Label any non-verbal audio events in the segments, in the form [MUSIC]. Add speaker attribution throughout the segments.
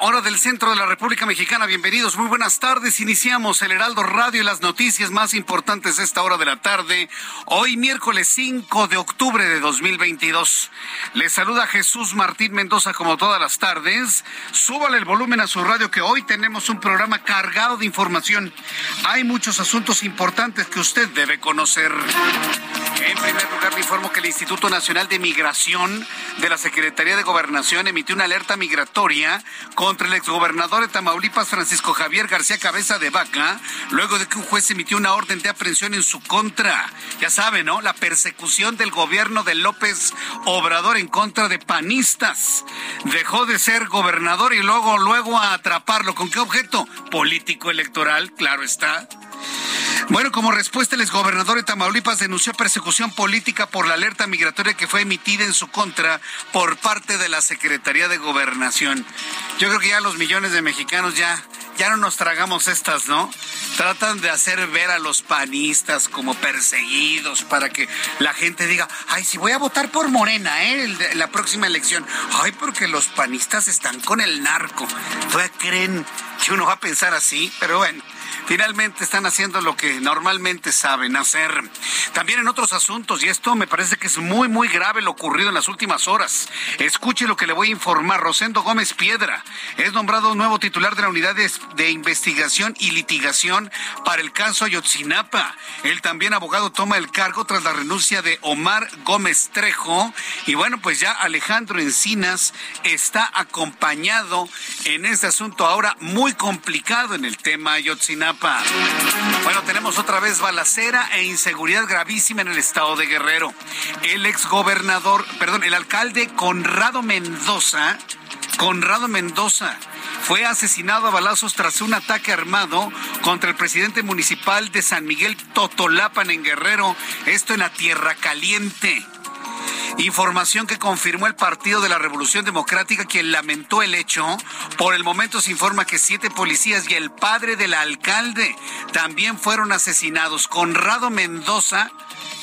Speaker 1: Hora del centro de la República Mexicana. Bienvenidos, muy buenas tardes. Iniciamos el Heraldo Radio y las noticias más importantes de esta hora de la tarde. Hoy, miércoles 5 de octubre de 2022. Les saluda Jesús Martín Mendoza como todas las tardes. Súbale el volumen a su radio que hoy tenemos un programa cargado de información. Hay muchos asuntos importantes que usted debe conocer. En primer lugar, le informo que el Instituto Nacional de Migración de la Secretaría de Gobernación emitió una alerta migratoria contra el exgobernador de Tamaulipas, Francisco Javier García Cabeza de Vaca, luego de que un juez emitió una orden de aprehensión en su contra. Ya sabe, ¿no? La persecución del gobierno de López Obrador en contra de panistas. Dejó de ser gobernador y luego, luego a atraparlo. ¿Con qué objeto? Político electoral, claro está. Bueno, como respuesta, el exgobernador de Tamaulipas denunció persecución política por la alerta migratoria que fue emitida en su contra por parte de la Secretaría de Gobernación. Yo creo que ya los millones de mexicanos ya ya no nos tragamos estas, ¿no? Tratan de hacer ver a los panistas como perseguidos para que la gente diga, ay, si voy a votar por Morena, ¿eh? La próxima elección. Ay, porque los panistas están con el narco. ¿Todavía creen que uno va a pensar así? Pero bueno, finalmente están haciendo lo que normalmente saben hacer. También en otros asuntos, y esto me parece que es muy, muy grave lo ocurrido en las últimas horas. Escuche lo que le voy a informar. Rosendo Gómez Piedra es nombrado nuevo titular de la unidad de, investigación y litigación para el caso Ayotzinapa. El también abogado toma el cargo tras la renuncia de Omar Gómez Trejo. Y bueno, pues ya Alejandro Encinas está acompañado en este asunto ahora muy complicado en el tema Ayotzinapa. Bueno, tenemos otra vez balacera e inseguridad gravísima en el estado de Guerrero. El exgobernador, perdón, el alcalde Conrado Mendoza, Conrado Mendoza, fue asesinado a balazos tras un ataque armado contra el presidente municipal de San Miguel Totolapan en Guerrero, esto en la Tierra Caliente. Información que confirmó el Partido de la Revolución Democrática, quien lamentó el hecho. Por el momento se informa que siete policías y el padre del alcalde también fueron asesinados. Conrado Mendoza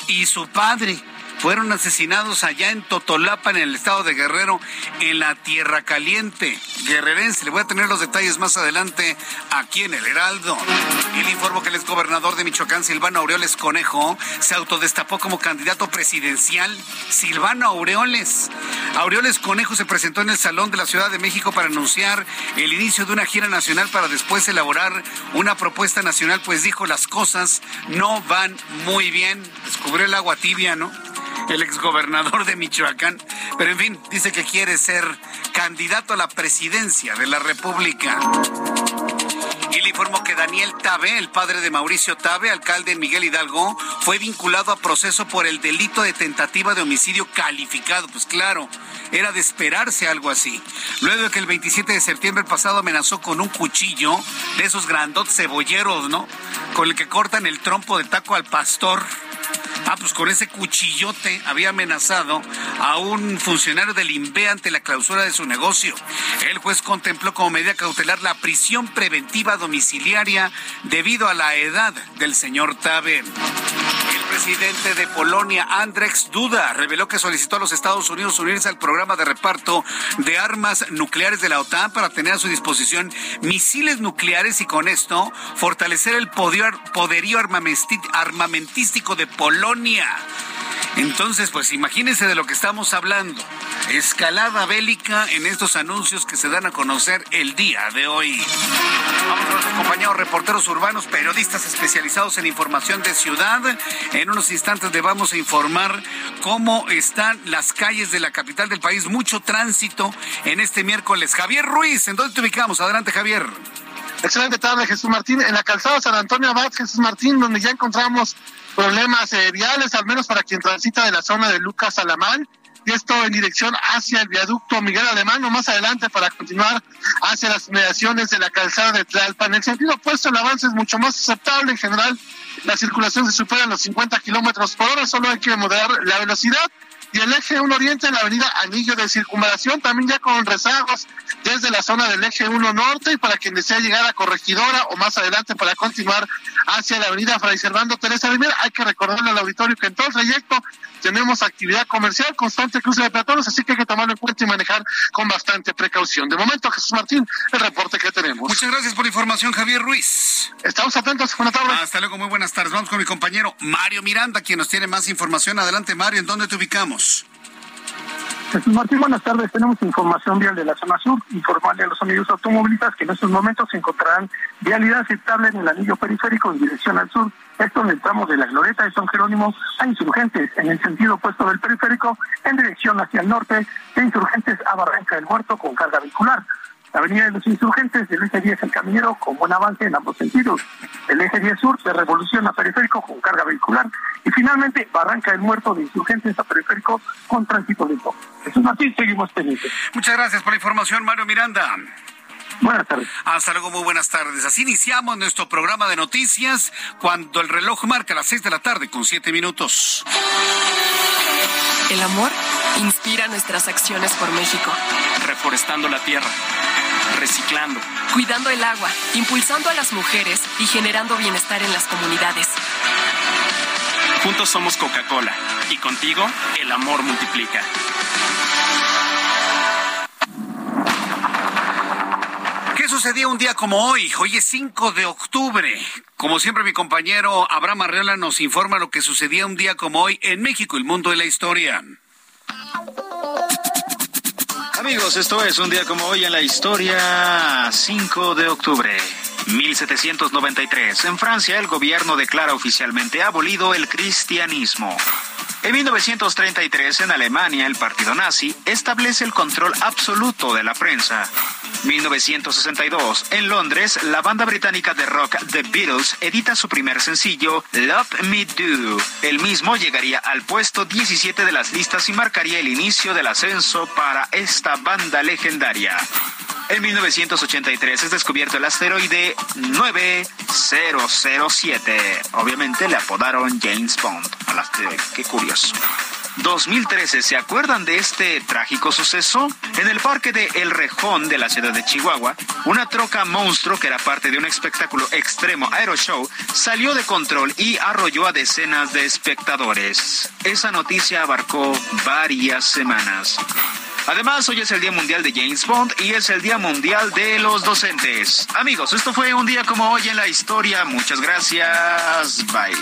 Speaker 1: y su padre fueron asesinados allá en Totolapa, en el estado de Guerrero, en la Tierra Caliente. Guerrerense, le voy a tener los detalles más adelante aquí en el Heraldo. Y le informo que el exgobernador de Michoacán, Silvano Aureoles Conejo, se autodestapó como candidato presidencial. Silvano Aureoles. Aureoles Conejo se presentó en el Salón de la Ciudad de México para anunciar el inicio de una gira nacional para después elaborar una propuesta nacional, pues dijo las cosas no van muy bien. Descubrió el agua tibia, ¿no? El exgobernador de Michoacán. Pero en fin, dice que quiere ser candidato a la presidencia de la República. Y le informo que Daniel Tabe, el padre de Mauricio Tabe, alcalde Miguel Hidalgo, fue vinculado a proceso por el delito de tentativa de homicidio calificado. Pues claro, era de esperarse algo así. Luego de que el 27 de septiembre pasado amenazó con un cuchillo de esos grandotes cebolleros, ¿no? Con el que cortan el trompo de taco al pastor Ah, pues con ese cuchillote había amenazado a un funcionario del INVE ante la clausura de su negocio. El juez contempló como medida cautelar la prisión preventiva domiciliaria debido a la edad del señor Tabe. El presidente de Polonia, Andrzej Duda, reveló que solicitó a los Estados Unidos unirse al programa de reparto de armas nucleares de la OTAN para tener a su disposición misiles nucleares y con esto fortalecer el poderío armamentístico de Polonia. Entonces, pues imagínense de lo que estamos hablando. Escalada bélica en estos anuncios que se dan a conocer el día de hoy. Nuestros compañeros reporteros urbanos, periodistas especializados en información de ciudad. En unos instantes le vamos a informar cómo están las calles de la capital del país. Mucho tránsito en este miércoles. Javier Ruiz, ¿en dónde te ubicamos? Adelante, Javier.
Speaker 2: Excelente tarde, Jesús Martín. En la calzada San Antonio Abad, Jesús Martín, donde ya encontramos problemas eh, al menos para quien transita de la zona de Lucas Alamán. Y esto en dirección hacia el viaducto Miguel Alemán, más adelante para continuar hacia las mediaciones de la calzada de Tlalpan. En el sentido opuesto, el avance es mucho más aceptable. En general, la circulación se supera los 50 kilómetros por hora, solo hay que moderar la velocidad y el eje 1 Oriente en la avenida Anillo de Circunvalación, también ya con rezagos desde la zona del eje 1 Norte y para quien desea llegar a Corregidora o más adelante para continuar hacia la avenida Fray Servando Teresa Rivera, hay que recordarle al auditorio que en todo el trayecto tenemos actividad comercial, constante cruce de peatones, así que hay que tomarlo en cuenta y manejar con bastante precaución. De momento, Jesús Martín, el reporte que tenemos.
Speaker 1: Muchas gracias por la información, Javier Ruiz.
Speaker 2: Estamos atentos. Buenas tardes.
Speaker 1: Hasta luego, muy buenas tardes. Vamos con mi compañero Mario Miranda, quien nos tiene más información. Adelante, Mario, ¿en dónde te ubicamos?
Speaker 3: Jesús Martín, buenas tardes. Tenemos información vial de la zona sur. Informarle a los amigos automovilistas que en estos momentos se encontrarán vialidad aceptable en el anillo periférico en dirección al sur. Esto en el de la Glorieta de San Jerónimo a Insurgentes, en el sentido opuesto del periférico, en dirección hacia el norte, de Insurgentes a Barranca del Muerto con carga vehicular. La avenida de los insurgentes del eje 10 El Caminero con buen avance en ambos sentidos. El eje 10 Sur de Revolución a Periférico con carga vehicular. Y finalmente Barranca del Muerto de insurgentes a Periférico con tránsito lento. Eso es así, seguimos pendientes.
Speaker 1: Muchas gracias por la información, Mario Miranda.
Speaker 3: Buenas tardes.
Speaker 1: Hasta luego, muy buenas tardes. Así iniciamos nuestro programa de noticias cuando el reloj marca las 6 de la tarde con 7 minutos.
Speaker 4: El amor inspira nuestras acciones por México.
Speaker 5: Reforestando la tierra reciclando,
Speaker 4: cuidando el agua, impulsando a las mujeres y generando bienestar en las comunidades.
Speaker 5: Juntos somos Coca-Cola y contigo el amor multiplica.
Speaker 1: ¿Qué sucedía un día como hoy? Hoy es 5 de octubre. Como siempre, mi compañero Abraham Arreola nos informa lo que sucedía un día como hoy en México, el mundo de la historia.
Speaker 6: Amigos, esto es un día como hoy en la historia, 5 de octubre. 1793. En Francia, el gobierno declara oficialmente abolido el cristianismo. En 1933, en Alemania, el partido nazi establece el control absoluto de la prensa. 1962, en Londres, la banda británica de rock The Beatles edita su primer sencillo, Love Me Do. El mismo llegaría al puesto 17 de las listas y marcaría el inicio del ascenso para esta banda legendaria. En 1983 es descubierto el asteroide 9007. Obviamente le apodaron James Bond. Qué curioso. 2013, ¿se acuerdan de este trágico suceso? En el parque de El Rejón de la ciudad de Chihuahua, una troca monstruo que era parte de un espectáculo extremo aeroshow salió de control y arrolló a decenas de espectadores. Esa noticia abarcó varias semanas. Además, hoy es el Día Mundial de James Bond y es el Día Mundial de los Docentes. Amigos, esto fue un día como hoy en la historia. Muchas gracias. Bye.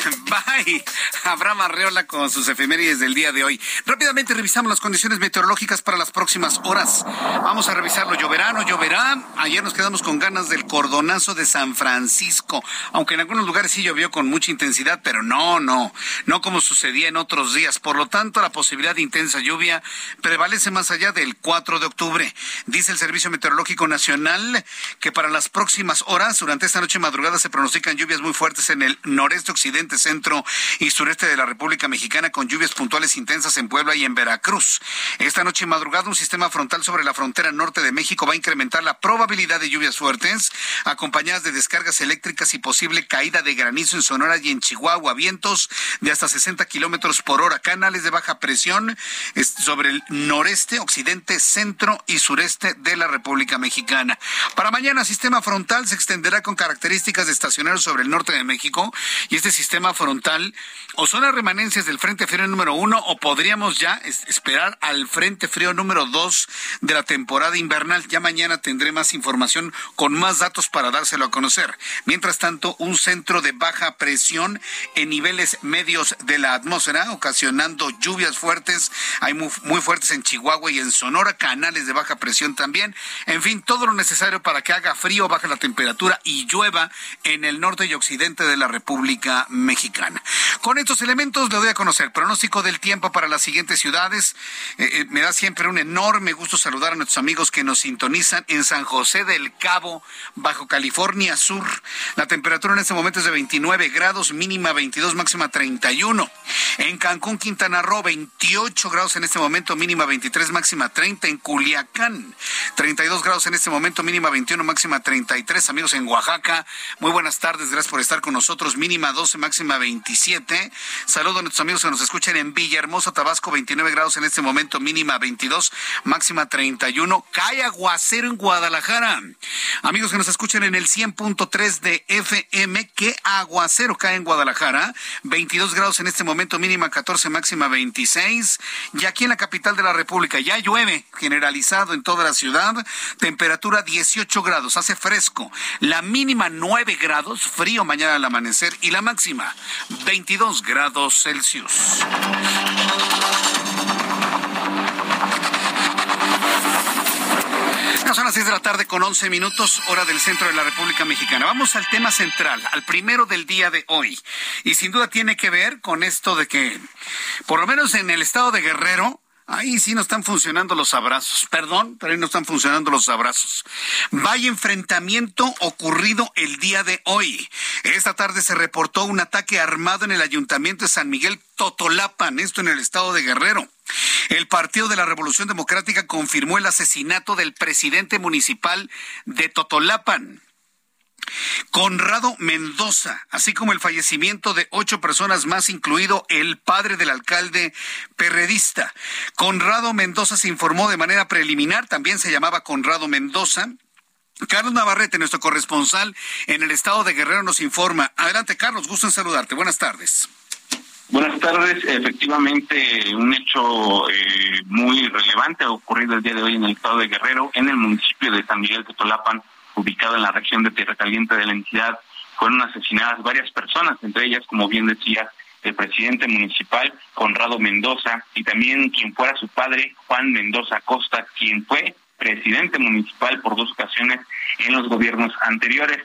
Speaker 6: [LAUGHS]
Speaker 1: Bye. Abraham Arreola con sus efemérides del día de hoy. Rápidamente revisamos las condiciones meteorológicas para las próximas horas. Vamos a revisarlo. Lloverá, no lloverá. Ayer nos quedamos con ganas del cordonazo de San Francisco, aunque en algunos lugares sí llovió con mucha intensidad, pero no, no, no como sucedía en otros días. Por lo tanto, la posibilidad de intensa lluvia prevalece más allá del 4 de octubre. Dice el Servicio Meteorológico Nacional que para las próximas horas, durante esta noche madrugada, se pronostican lluvias muy fuertes en el noreste occidente centro y sureste de la República Mexicana con lluvias puntuales intensas en Puebla y en Veracruz. Esta noche y madrugada un sistema frontal sobre la frontera norte de México va a incrementar la probabilidad de lluvias fuertes, acompañadas de descargas eléctricas y posible caída de granizo en Sonora y en Chihuahua, vientos de hasta 60 kilómetros por hora, canales de baja presión sobre el noreste, occidente, centro y sureste de la República Mexicana. Para mañana, sistema frontal se extenderá con características de estacionarios sobre el norte de México y este sistema frontal o son las remanencias del Frente Frío número uno o podríamos ya esperar al Frente Frío número dos de la temporada invernal. Ya mañana tendré más información con más datos para dárselo a conocer. Mientras tanto, un centro de baja presión en niveles medios de la atmósfera, ocasionando lluvias fuertes, hay muy, muy fuertes en Chihuahua y en Sonora, canales de baja presión también. En fin, todo lo necesario para que haga frío, baje la temperatura y llueva en el norte y occidente de la República. Con estos elementos le doy a conocer pronóstico del tiempo para las siguientes ciudades. Eh, eh, me da siempre un enorme gusto saludar a nuestros amigos que nos sintonizan en San José del Cabo, bajo California Sur. La temperatura en este momento es de 29 grados, mínima 22, máxima 31. En Cancún, Quintana Roo, 28 grados en este momento, mínima 23, máxima 30. En Culiacán, 32 grados en este momento, mínima 21, máxima 33. Amigos en Oaxaca, muy buenas tardes, gracias por estar con nosotros. Mínima 12, máxima 27. Saludos a nuestros amigos que nos escuchan en Villahermosa, Tabasco, 29 grados en este momento, mínima 22, máxima 31. Cae aguacero en Guadalajara. Amigos que nos escuchan en el 100.3 de FM, que aguacero cae en Guadalajara. 22 grados en este momento, mínima 14, máxima 26. Y aquí en la capital de la República ya llueve, generalizado en toda la ciudad. Temperatura 18 grados, hace fresco. La mínima 9 grados, frío mañana al amanecer. Y la máxima 22 grados Celsius. son las seis de la tarde con once minutos, hora del centro de la República Mexicana. Vamos al tema central, al primero del día de hoy. Y sin duda tiene que ver con esto de que, por lo menos en el estado de Guerrero, Ahí sí no están funcionando los abrazos. Perdón, pero ahí no están funcionando los abrazos. Vaya enfrentamiento ocurrido el día de hoy. Esta tarde se reportó un ataque armado en el ayuntamiento de San Miguel Totolapan, esto en el estado de Guerrero. El Partido de la Revolución Democrática confirmó el asesinato del presidente municipal de Totolapan. Conrado Mendoza, así como el fallecimiento de ocho personas más, incluido el padre del alcalde perredista. Conrado Mendoza se informó de manera preliminar, también se llamaba Conrado Mendoza. Carlos Navarrete, nuestro corresponsal en el estado de Guerrero, nos informa. Adelante, Carlos, gusto en saludarte. Buenas tardes.
Speaker 7: Buenas tardes. Efectivamente, un hecho eh, muy relevante ha ocurrido el día de hoy en el estado de Guerrero, en el municipio de San Miguel de Totolapan, ubicado en la región de Tierra Caliente de la entidad, fueron asesinadas varias personas, entre ellas, como bien decía, el presidente municipal, Conrado Mendoza, y también quien fuera su padre, Juan Mendoza Costa, quien fue presidente municipal por dos ocasiones en los gobiernos anteriores.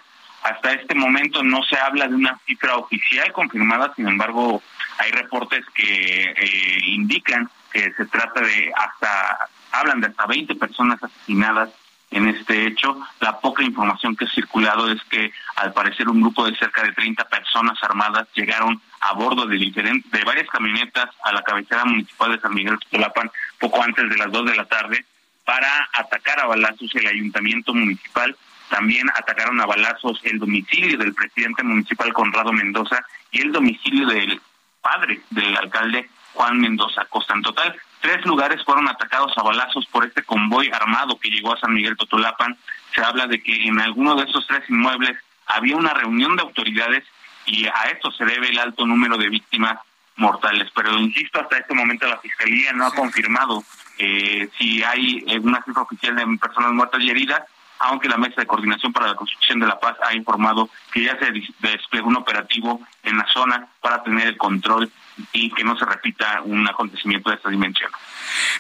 Speaker 7: Hasta este momento no se habla de una cifra oficial confirmada, sin embargo, hay reportes que eh, indican que se trata de hasta, hablan de hasta 20 personas asesinadas en este hecho. La poca información que ha circulado es que al parecer un grupo de cerca de 30 personas armadas llegaron a bordo de, de varias camionetas a la cabecera municipal de San Miguel Tolapan poco antes de las 2 de la tarde para atacar a balazos el ayuntamiento municipal. También atacaron a balazos el domicilio del presidente municipal Conrado Mendoza y el domicilio del padre del alcalde Juan Mendoza Costa. En total, Tres lugares fueron atacados a balazos por este convoy armado que llegó a San Miguel Totolapan. Se habla de que en alguno de esos tres inmuebles había una reunión de autoridades y a esto se debe el alto número de víctimas mortales. Pero insisto, hasta este momento la Fiscalía no ha confirmado eh, si hay una cifra oficial de personas muertas y heridas, aunque la Mesa de Coordinación para la Construcción de la Paz ha informado que ya se desplegó un operativo en la zona para tener el control y que no se repita un acontecimiento de esta dimensión.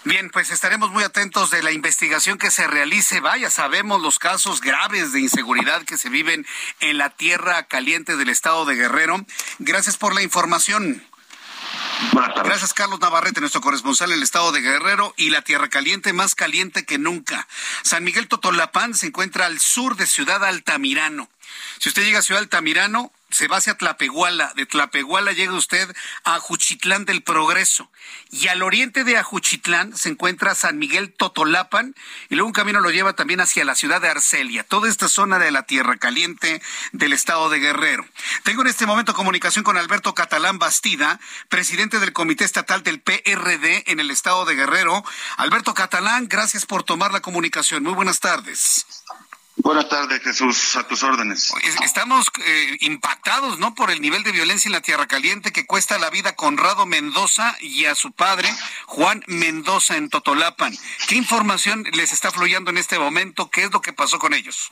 Speaker 1: Bien, pues estaremos muy atentos de la investigación que se realice. Vaya, sabemos los casos graves de inseguridad que se viven en la tierra caliente del estado de Guerrero. Gracias por la información. Gracias, Carlos Navarrete, nuestro corresponsal en el estado de Guerrero y la tierra caliente más caliente que nunca. San Miguel Totolapán se encuentra al sur de Ciudad Altamirano. Si usted llega a Ciudad Altamirano, se va hacia Tlapehuala, de Tlapehuala llega usted a Ajuchitlán del Progreso y al oriente de Ajuchitlán se encuentra San Miguel Totolapan y luego un camino lo lleva también hacia la ciudad de Arcelia, toda esta zona de la Tierra Caliente del estado de Guerrero. Tengo en este momento comunicación con Alberto Catalán Bastida, presidente del Comité Estatal del PRD en el estado de Guerrero. Alberto Catalán, gracias por tomar la comunicación. Muy buenas tardes.
Speaker 8: Buenas tardes, Jesús, a tus órdenes.
Speaker 1: Estamos eh, impactados, ¿no? Por el nivel de violencia en la Tierra Caliente que cuesta la vida a Conrado Mendoza y a su padre, Juan Mendoza, en Totolapan. ¿Qué información les está fluyendo en este momento? ¿Qué es lo que pasó con ellos?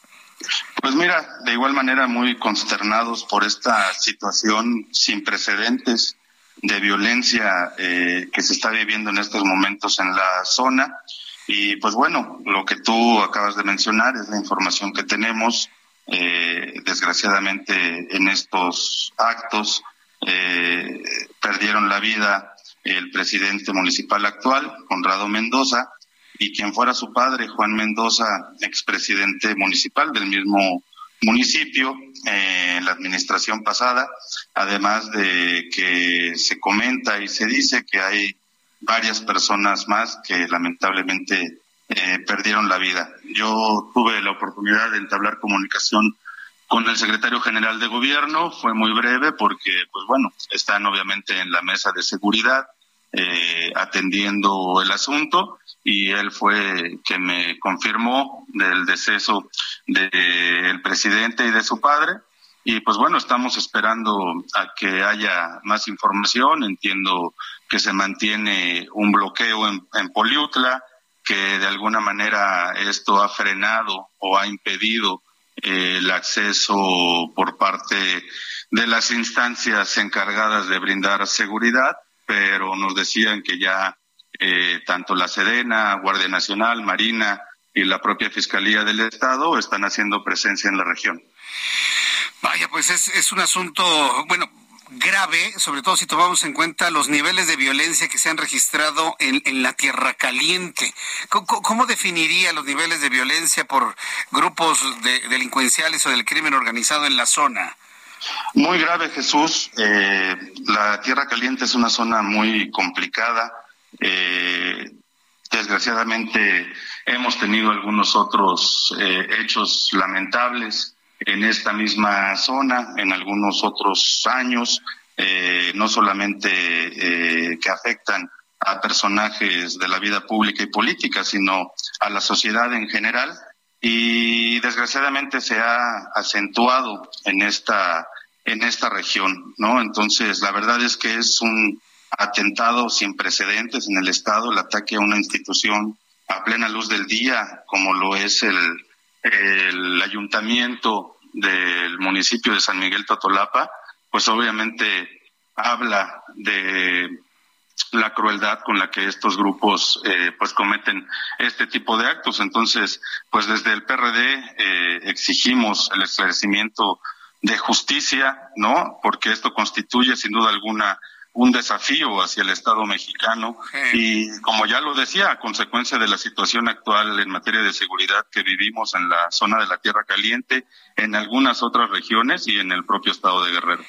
Speaker 8: Pues mira, de igual manera muy consternados por esta situación sin precedentes de violencia eh, que se está viviendo en estos momentos en la zona. Y pues bueno, lo que tú acabas de mencionar es la información que tenemos. Eh, desgraciadamente en estos actos eh, perdieron la vida el presidente municipal actual, Conrado Mendoza, y quien fuera su padre, Juan Mendoza, expresidente municipal del mismo municipio eh, en la administración pasada, además de que se comenta y se dice que hay varias personas más que lamentablemente eh, perdieron la vida. Yo tuve la oportunidad de entablar comunicación con el secretario general de gobierno, fue muy breve porque, pues bueno, están obviamente en la mesa de seguridad eh, atendiendo el asunto y él fue quien me confirmó del deceso del presidente y de su padre. Y pues bueno, estamos esperando a que haya más información. Entiendo que se mantiene un bloqueo en, Poliutla, que de alguna manera esto ha frenado o ha impedido eh, el acceso por parte de las instancias encargadas de brindar seguridad, pero nos decían que ya eh, tanto la Sedena, Guardia Nacional, Marina y la propia Fiscalía del Estado están haciendo presencia en la región.
Speaker 1: Vaya, pues es, es un asunto, bueno, grave, sobre todo si tomamos en cuenta los niveles de violencia que se han registrado en, en la Tierra Caliente. ¿Cómo, definiría los niveles de violencia por grupos de, delincuenciales o del crimen organizado en la zona?
Speaker 8: Muy grave, Jesús. Eh, la Tierra Caliente es una zona muy complicada. Eh, desgraciadamente hemos tenido algunos otros eh, hechos lamentables en esta misma zona en algunos otros años, eh, no solamente eh, que afectan a personajes de la vida pública y política, sino a la sociedad en general. Y desgraciadamente se ha acentuado en esta, en esta región, ¿no? Entonces, la verdad es que es un atentado sin precedentes en el Estado, el ataque a una institución a plena luz del día, como lo es el, el ayuntamiento del municipio de San Miguel Totolapa, pues obviamente habla de la crueldad con la que estos grupos eh, pues cometen este tipo de actos. Entonces, pues desde el PRD eh, exigimos el esclarecimiento de justicia, ¿no? Porque esto constituye sin duda alguna un desafío hacia el Estado mexicano y como ya lo decía, a consecuencia de la situación actual en materia de seguridad que vivimos en la zona de la Tierra Caliente, en algunas otras regiones y en el propio Estado de Guerrero.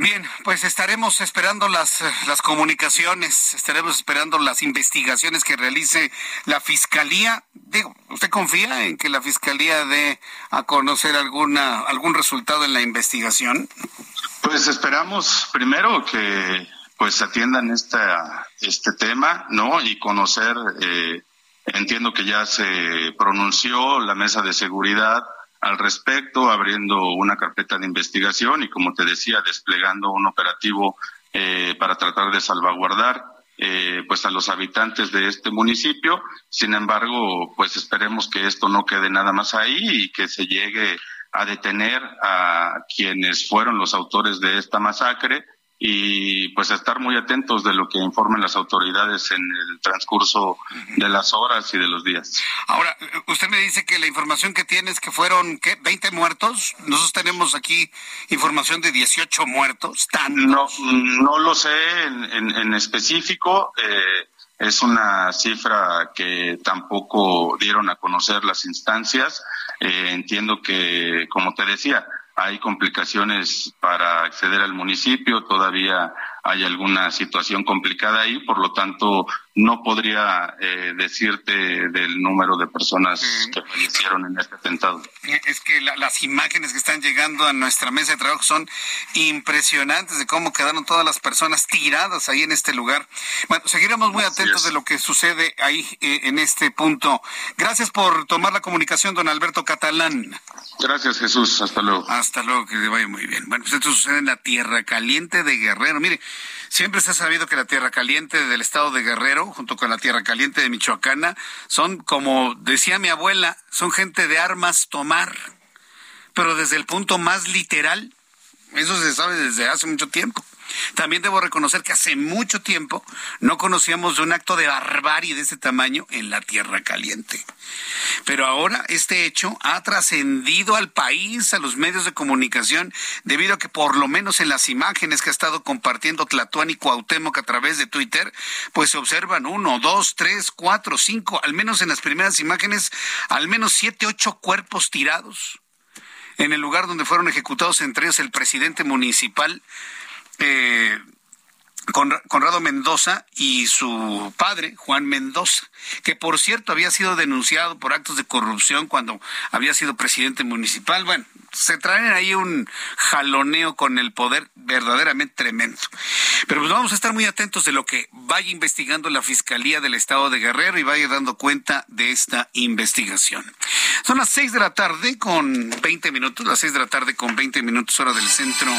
Speaker 1: Bien, pues estaremos esperando las, las comunicaciones, estaremos esperando las investigaciones que realice la Fiscalía. Digo, ¿usted confía en que la Fiscalía dé a conocer alguna, algún resultado en la investigación?
Speaker 8: Pues esperamos primero que pues atiendan esta, este tema, ¿no? Y conocer, eh, entiendo que ya se pronunció la mesa de seguridad al respecto, abriendo una carpeta de investigación y, como te decía, desplegando un operativo eh, para tratar de salvaguardar eh, pues a los habitantes de este municipio. Sin embargo, pues esperemos que esto no quede nada más ahí y que se llegue a detener a quienes fueron los autores de esta masacre y pues estar muy atentos de lo que informen las autoridades en el transcurso de las horas y de los días.
Speaker 1: Ahora, usted me dice que la información que tiene es que fueron, ¿qué? ¿20 muertos? Nosotros tenemos aquí información de 18 muertos.
Speaker 8: No, no lo sé en, en, específico. Eh, Es una cifra que tampoco dieron a conocer las instancias. Eh, entiendo que, como te decía, hay complicaciones para acceder al municipio, todavía hay alguna situación complicada ahí, por lo tanto no podría eh, decirte del número de personas que fallecieron en este atentado.
Speaker 1: Es que las imágenes que están llegando a nuestra mesa de trabajo son impresionantes de cómo quedaron todas las personas tiradas ahí en este lugar. Bueno, seguiremos muy atentos de lo que sucede ahí eh, en este punto. Gracias por tomar la comunicación, don Alberto Catalán.
Speaker 8: Gracias, Jesús. Hasta luego.
Speaker 1: Hasta luego, que le vaya muy bien. Bueno, pues esto sucede en la Tierra Caliente de Guerrero. Mire, Siempre se ha sabido que la Tierra Caliente del estado de Guerrero, junto con la Tierra Caliente de Michoacana, son, como decía mi abuela, son gente de armas tomar, pero desde el punto más literal. Eso se sabe desde hace mucho tiempo. También debo reconocer que hace mucho tiempo no conocíamos de un acto de barbarie de ese tamaño en la Tierra Caliente. Pero ahora este hecho ha trascendido al país, a los medios de comunicación, debido a que por lo menos en las imágenes que ha estado compartiendo Tlatuán y Cuauhtémoc a través de Twitter, pues se observan uno, dos, tres, cuatro, cinco, al menos en las primeras imágenes, al menos siete, ocho cuerpos tirados en el lugar donde fueron ejecutados, entre ellos el presidente municipal eh, Conrado Mendoza y su padre, Juan Mendoza, que por cierto había sido denunciado por actos de corrupción cuando había sido presidente municipal. Bueno, se traen ahí un jaloneo con el poder verdaderamente tremendo. Pero pues vamos a estar muy atentos de lo que vaya investigando la Fiscalía del Estado de Guerrero y vaya dando cuenta de esta investigación. Son las seis de la tarde con 20 minutos, las seis de la tarde con 20 minutos hora del centro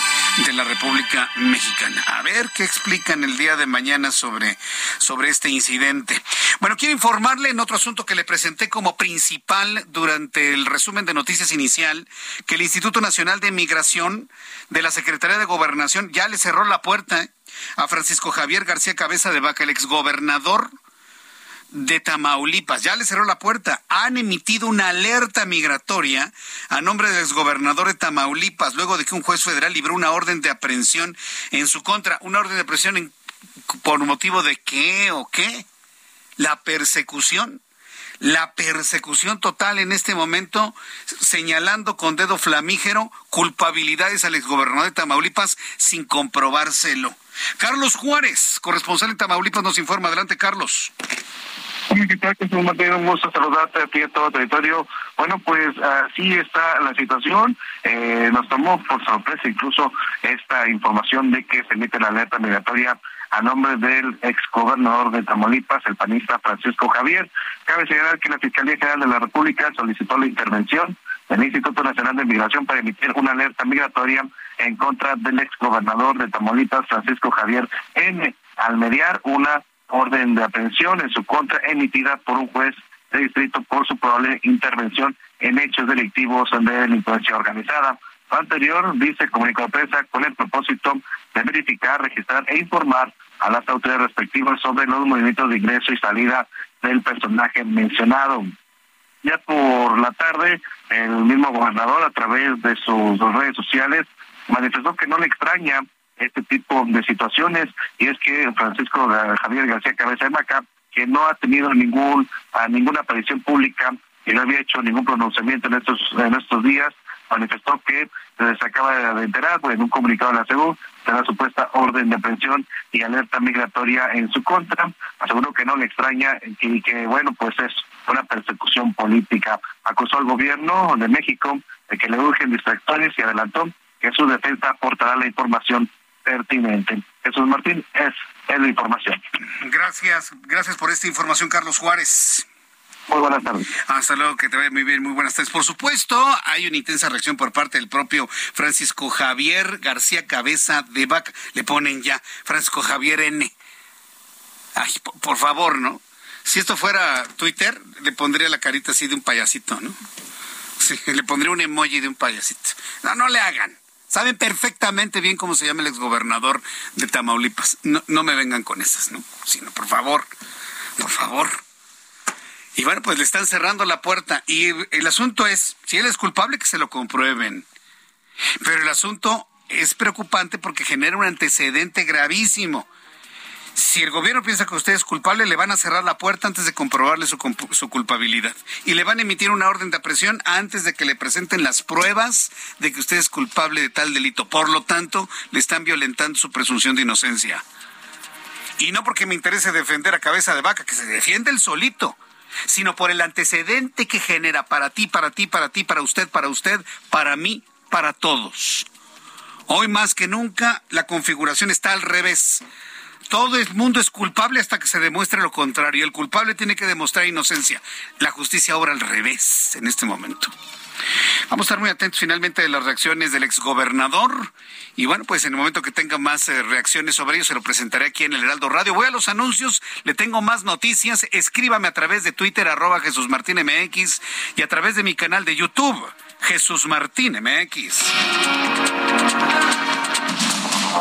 Speaker 1: de la República Mexicana. A ver qué explican el día de mañana sobre, sobre este incidente. Bueno, quiero informarle en otro asunto que le presenté como principal durante el resumen de noticias inicial que el Instituto Nacional de Migración de la Secretaría de Gobernación ya le cerró la puerta a Francisco Javier García Cabeza de Vaca, el exgobernador de Tamaulipas. Ya le cerró la puerta. Han emitido una alerta migratoria a nombre del exgobernador de Tamaulipas, luego de que un juez federal libró una orden de aprehensión en su contra. Una orden de aprehensión por motivo de qué o qué? La persecución la persecución total en este momento, señalando con dedo flamígero culpabilidades al exgobernador de Tamaulipas sin comprobárselo. Carlos Juárez, corresponsal en Tamaulipas, nos informa. Adelante, Carlos.
Speaker 9: Un gusto saludarte a ti a todo territorio. Bueno, pues así está la situación. Eh, nos tomó por sorpresa incluso esta información de que se emite la alerta migratoria a nombre del exgobernador de Tamaulipas, el panista Francisco Javier. Cabe señalar que la Fiscalía General de la República solicitó la intervención del Instituto Nacional de Migración para emitir una alerta migratoria en contra del exgobernador de Tamaulipas, Francisco Javier N., al mediar una orden de aprehensión en su contra emitida por un juez de distrito por su probable intervención en hechos delictivos de delincuencia organizada. Lo anterior, dice comunicado de prensa, con el propósito de verificar, registrar e informar a las autoridades respectivas sobre los movimientos de ingreso y salida del personaje mencionado. Ya por la tarde, el mismo gobernador, a través de sus redes sociales, manifestó que no le extraña este tipo de situaciones y es que Francisco Javier García Cabeza de Maca, que no ha tenido ningún ninguna aparición pública y no había hecho ningún pronunciamiento en estos en estos días, manifestó que se acaba de enterar pues, en un comunicado de la CEU de la supuesta orden de aprehensión y alerta migratoria en su contra. Aseguró que no le extraña y que, bueno, pues es una persecución política. Acusó al gobierno de México de que le urgen distractores y adelantó que su defensa aportará la información pertinente. Jesús Martín, es, es la información.
Speaker 1: Gracias, gracias por esta información, Carlos Juárez.
Speaker 9: Muy buenas tardes.
Speaker 1: Hasta luego, que te vaya muy bien, muy buenas tardes. Por supuesto, hay una intensa reacción por parte del propio Francisco Javier García Cabeza de Vaca. Le ponen ya Francisco Javier N. Ay, por, favor, ¿no? Si esto fuera Twitter, le pondría la carita así de un payasito, ¿no? Sí, [LAUGHS] le pondría un emoji de un payasito. No, no le hagan. Saben perfectamente bien cómo se llama el exgobernador de Tamaulipas. No, no me vengan con esas, ¿no? Sino, por favor, por favor. Y bueno, pues le están cerrando la puerta. Y el asunto es, si él es culpable, que se lo comprueben. Pero el asunto es preocupante porque genera un antecedente gravísimo. Si el gobierno piensa que usted es culpable, le van a cerrar la puerta antes de comprobarle su, culpabilidad. Y le van a emitir una orden de aprehensión antes de que le presenten las pruebas de que usted es culpable de tal delito. Por lo tanto, le están violentando su presunción de inocencia. Y no porque me interese defender a cabeza de vaca, que se defiende el solito, sino por el antecedente que genera para ti, para ti, para ti, para usted, para usted, para mí, para todos. Hoy más que nunca la configuración está al revés. Todo el mundo es culpable hasta que se demuestre lo contrario. El culpable tiene que demostrar inocencia. La justicia obra al revés en este momento. Vamos a estar muy atentos finalmente de las reacciones del exgobernador. Y bueno, pues en el momento que tenga más eh, reacciones sobre ello, se lo presentaré aquí en el Heraldo Radio. Voy a los anuncios, le tengo más noticias. Escríbame a través de Twitter, arroba Jesús Martín MX, y a través de mi canal de YouTube, Jesús Martín MX.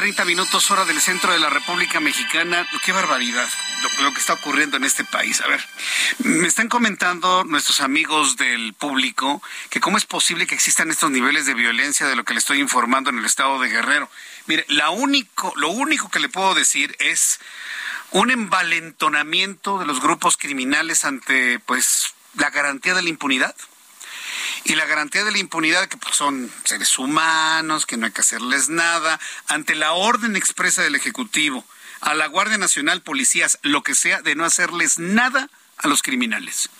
Speaker 1: 30 minutos hora del centro de la República Mexicana. Qué barbaridad lo, que está ocurriendo en este país. A ver, me están comentando nuestros amigos del público que cómo es posible que existan estos niveles de violencia de lo que le estoy informando en el estado de Guerrero. Mire, la único, lo único que le puedo decir es un envalentonamiento de los grupos criminales ante pues la garantía de la impunidad y la garantía de la impunidad que pues, son seres humanos, que no hay que hacerles nada, ante la orden expresa del Ejecutivo, a la Guardia Nacional, policías, lo que sea, de no hacerles nada a los criminales.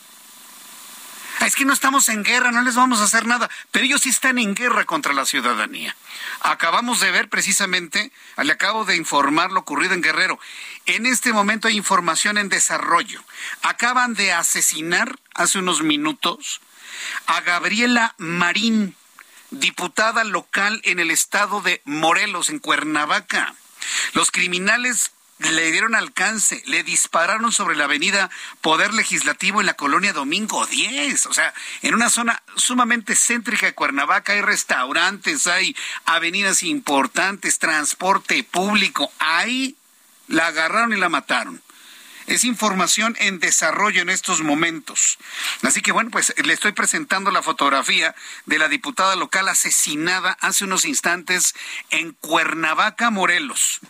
Speaker 1: Es que no estamos en guerra, no les vamos a hacer nada, pero ellos sí están en guerra contra la ciudadanía. Acabamos de ver precisamente, le acabo de informar lo ocurrido en Guerrero. En este momento hay información en desarrollo. Acaban de asesinar hace unos minutos a Gabriela Marín, diputada local en el estado de Morelos, en Cuernavaca. Los criminales le dieron alcance, le dispararon sobre la avenida Poder Legislativo en la colonia Domingo 10, o sea, en una zona sumamente céntrica de Cuernavaca hay restaurantes, hay avenidas importantes, transporte público, ahí la agarraron y la mataron. Es información en desarrollo en estos momentos. Así que bueno, pues le estoy presentando la fotografía de la diputada local asesinada hace unos instantes en Cuernavaca, Morelos.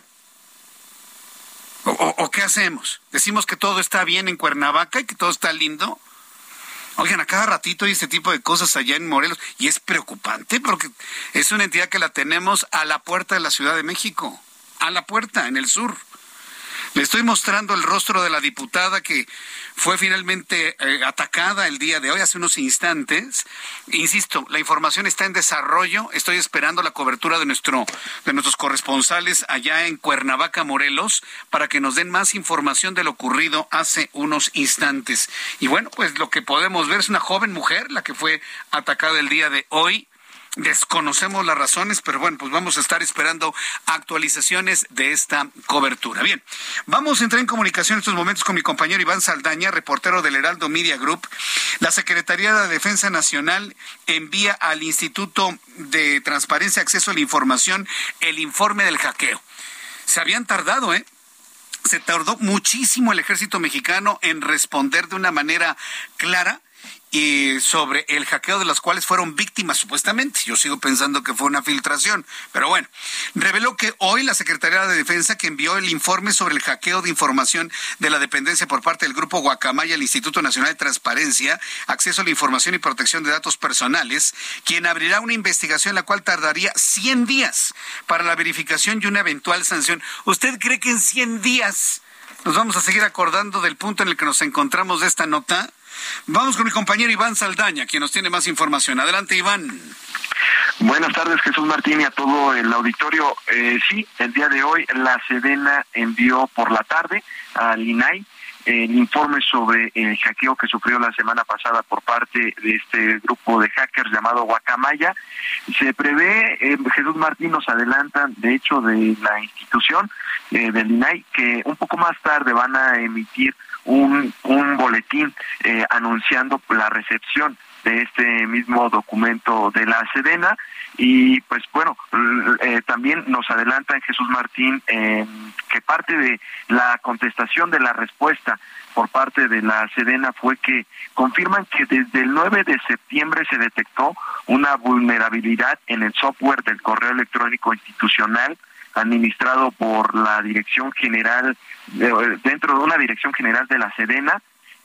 Speaker 1: ¿O, qué hacemos? ¿Decimos que todo está bien en Cuernavaca y que todo está lindo? Oigan, a cada ratito hay este tipo de cosas allá en Morelos y es preocupante porque es una entidad que la tenemos a la puerta de la Ciudad de México, a la puerta, en el sur. Le estoy mostrando el rostro de la diputada que fue finalmente eh, atacada el día de hoy, hace unos instantes. Insisto, la información está en desarrollo. Estoy esperando la cobertura de, nuestro, de nuestros corresponsales allá en Cuernavaca, Morelos, para que nos den más información de lo ocurrido hace unos instantes. Y bueno, pues lo que podemos ver es una joven mujer, la que fue atacada el día de hoy Desconocemos las razones, pero bueno, pues vamos a estar esperando actualizaciones de esta cobertura. Bien, vamos a entrar en comunicación en estos momentos con mi compañero Iván Saldaña, reportero del Heraldo Media Group. La Secretaría de Defensa Nacional envía al Instituto de Transparencia y Acceso a la Información el informe del hackeo. Se habían tardado, ¿eh? se tardó muchísimo el ejército mexicano en responder de una manera clara y sobre el hackeo de las cuales fueron víctimas supuestamente. Yo sigo pensando que fue una filtración, pero bueno, reveló que hoy la Secretaría de Defensa que envió el informe sobre el hackeo de información de la dependencia por parte del grupo Guacamaya al Instituto Nacional de Transparencia, Acceso a la Información y Protección de Datos Personales, quien abrirá una investigación la cual tardaría 100 días para la verificación y una eventual sanción. ¿Usted cree que en 100 días nos vamos a seguir acordando del punto en el que nos encontramos de esta nota? Vamos con mi compañero Iván Saldaña, quien nos tiene más información. Adelante, Iván.
Speaker 10: Buenas tardes, Jesús Martín y a todo el auditorio. Eh, sí, el día de hoy la Sedena envió por la tarde al INAI el informe sobre el hackeo que sufrió la semana pasada por parte de este grupo de hackers llamado Guacamaya. Se prevé, eh, Jesús Martín nos adelanta, de hecho, de la institución eh, del INAI, que un poco más tarde van a emitir un, un boletín eh, anunciando la recepción de este mismo documento de la Sedena. Y pues bueno eh, también nos adelanta Jesús Martín eh, que parte de la contestación de la respuesta por parte de la Sedena fue que confirman que desde el 9 de septiembre se detectó una vulnerabilidad en el software del correo electrónico institucional administrado por la Dirección General, dentro de una Dirección General de la Sedena,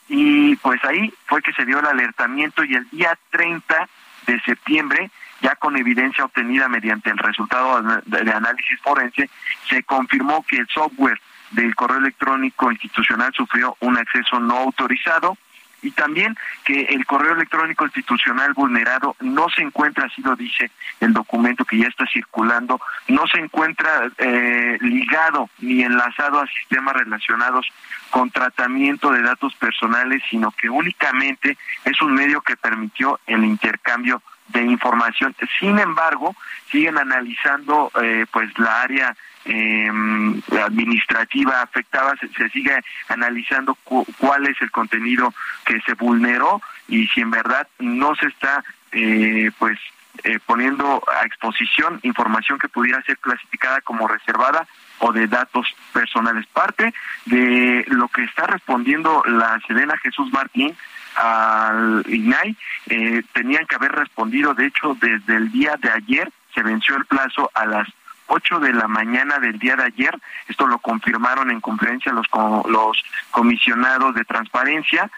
Speaker 10: y pues ahí fue que se dio el alertamiento y el día 30 de septiembre, ya con evidencia obtenida mediante el resultado de análisis forense, se confirmó que el software del correo electrónico institucional sufrió un acceso no autorizado y también que el correo electrónico institucional vulnerado no se encuentra, así lo dice el documento que ya está circulando, no se encuentra eh, ligado ni enlazado a sistemas relacionados con tratamiento de datos personales, sino que únicamente es un medio que permitió el intercambio de información. Sin embargo, siguen analizando eh, pues la área eh, administrativa afectada, se, sigue analizando cuál es el contenido que se vulneró y si en verdad no se está eh, pues eh, poniendo a exposición información que pudiera ser clasificada como reservada o de datos personales. Parte de lo que está respondiendo la Sedena Jesús Martín al INAI, eh, tenían que haber respondido, de hecho, desde el día de ayer se venció el plazo a las 8 de la mañana del día de ayer. Esto lo confirmaron en conferencia los, los comisionados de transparencia.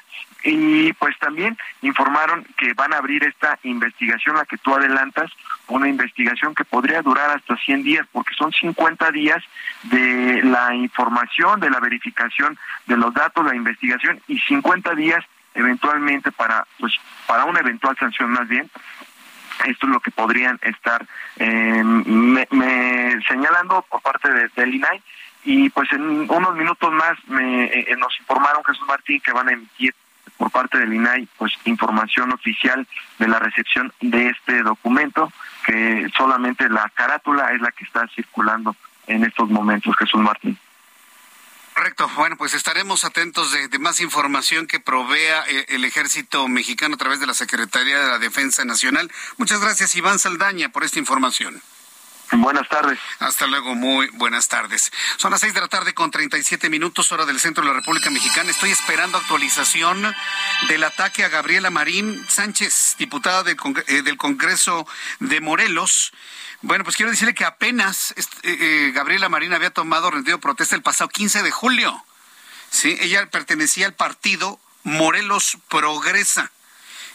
Speaker 10: Y pues también informaron que van a abrir esta investigación, la que tú adelantas, una investigación que podría durar hasta 100 días, porque son 50 días de la información, de la verificación de los datos, la investigación, y 50 días eventualmente para, pues, para una eventual sanción más bien, esto es lo que podrían estar eh, me, señalando por parte de, del INAI y pues en unos minutos más me, eh, nos informaron Jesús Martín que van a emitir por parte del INAI pues información oficial de la recepción de este documento que solamente la carátula es la que está circulando en estos momentos Jesús Martín.
Speaker 1: Correcto. Bueno, pues estaremos atentos de, más información que provea eh, el, ejército mexicano a través de la Secretaría de la Defensa Nacional. Muchas gracias, Iván Saldaña, por esta información.
Speaker 10: Buenas tardes.
Speaker 1: Hasta luego, muy buenas tardes. Son las seis de la tarde con 37 minutos, hora del centro de la República Mexicana. Estoy esperando actualización del ataque a Gabriela Marín Sánchez, diputada del, eh, del Congreso de Morelos. Bueno, pues quiero decirle que apenas eh, eh, Gabriela Marina había tomado rendido protesta el pasado 15 de julio. Sí, ella pertenecía al partido Morelos Progresa.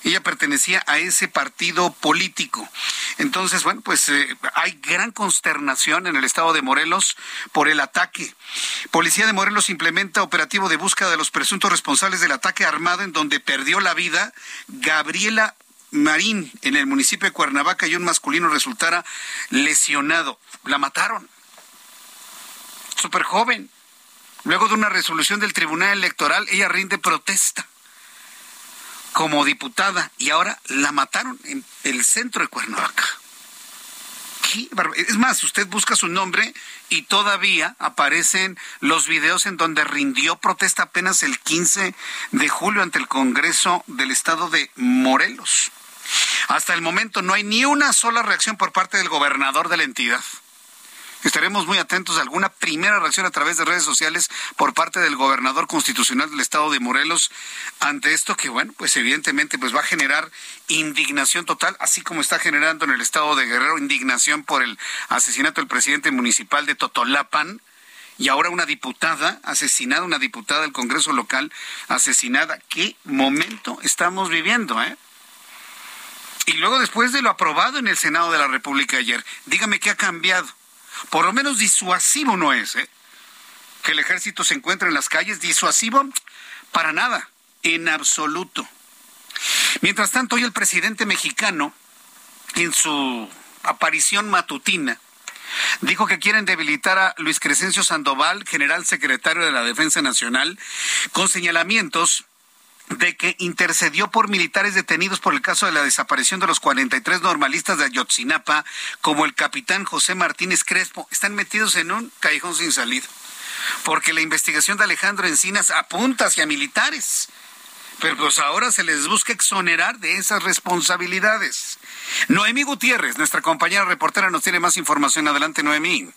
Speaker 1: Ella pertenecía a ese partido político. Entonces, bueno, pues eh, hay gran consternación en el estado de Morelos por el ataque. Policía de Morelos implementa operativo de búsqueda de los presuntos responsables del ataque armado en donde perdió la vida Gabriela Marín, en el municipio de Cuernavaca, y un masculino resultara lesionado. La mataron. Súper joven. Luego de una resolución del Tribunal Electoral, ella rinde protesta como diputada y ahora la mataron en el centro de Cuernavaca. Es más, usted busca su nombre y todavía aparecen los videos en donde rindió protesta apenas el 15 de julio ante el Congreso del Estado de Morelos. Hasta el momento no hay ni una sola reacción por parte del gobernador de la entidad. Estaremos muy atentos a alguna primera reacción a través de redes sociales por parte del gobernador constitucional del estado de Morelos ante esto que, bueno, pues evidentemente pues va a generar indignación total, así como está generando en el estado de Guerrero indignación por el asesinato del presidente municipal de Totolapan y ahora una diputada asesinada, una diputada del Congreso local asesinada. ¿Qué momento estamos viviendo, eh? Y luego después de lo aprobado en el Senado de la República ayer, dígame qué ha cambiado. Por lo menos disuasivo no es, ¿eh? Que el ejército se encuentre en las calles, disuasivo para nada, en absoluto. Mientras tanto, hoy el presidente mexicano, en su aparición matutina, dijo que quieren debilitar a Luis Crescencio Sandoval, general secretario de la Defensa Nacional, con señalamientos de que intercedió por militares detenidos por el caso de la desaparición de los 43 normalistas de Ayotzinapa, como el capitán José Martínez Crespo, están metidos en un callejón sin salida. Porque la investigación de Alejandro Encinas apunta hacia militares. Pero pues ahora se les busca exonerar de esas responsabilidades. Noemí Gutiérrez, nuestra compañera reportera, nos tiene más información. Adelante, Noemí.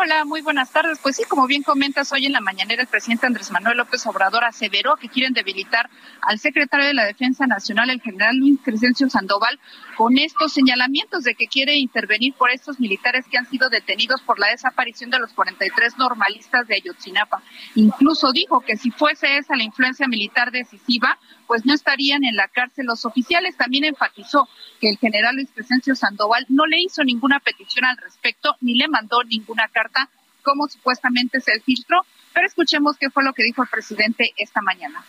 Speaker 11: Hola, muy buenas tardes. Pues sí, como bien comentas, hoy en la mañanera el presidente Andrés Manuel López Obrador aseveró que quieren debilitar al secretario de la Defensa Nacional, el general Luis Crescencio Sandoval, con estos señalamientos de que quiere intervenir por estos militares que han sido detenidos por la desaparición de los 43 normalistas de Ayotzinapa. Incluso dijo que si fuese esa la influencia militar decisiva, pues no estarían en la cárcel los oficiales. También enfatizó que el general Luis Crescencio Sandoval no le hizo ninguna petición al respecto ni le mandó ninguna carta como supuestamente es el filtro. Pero escuchemos qué fue lo que dijo el presidente esta mañana.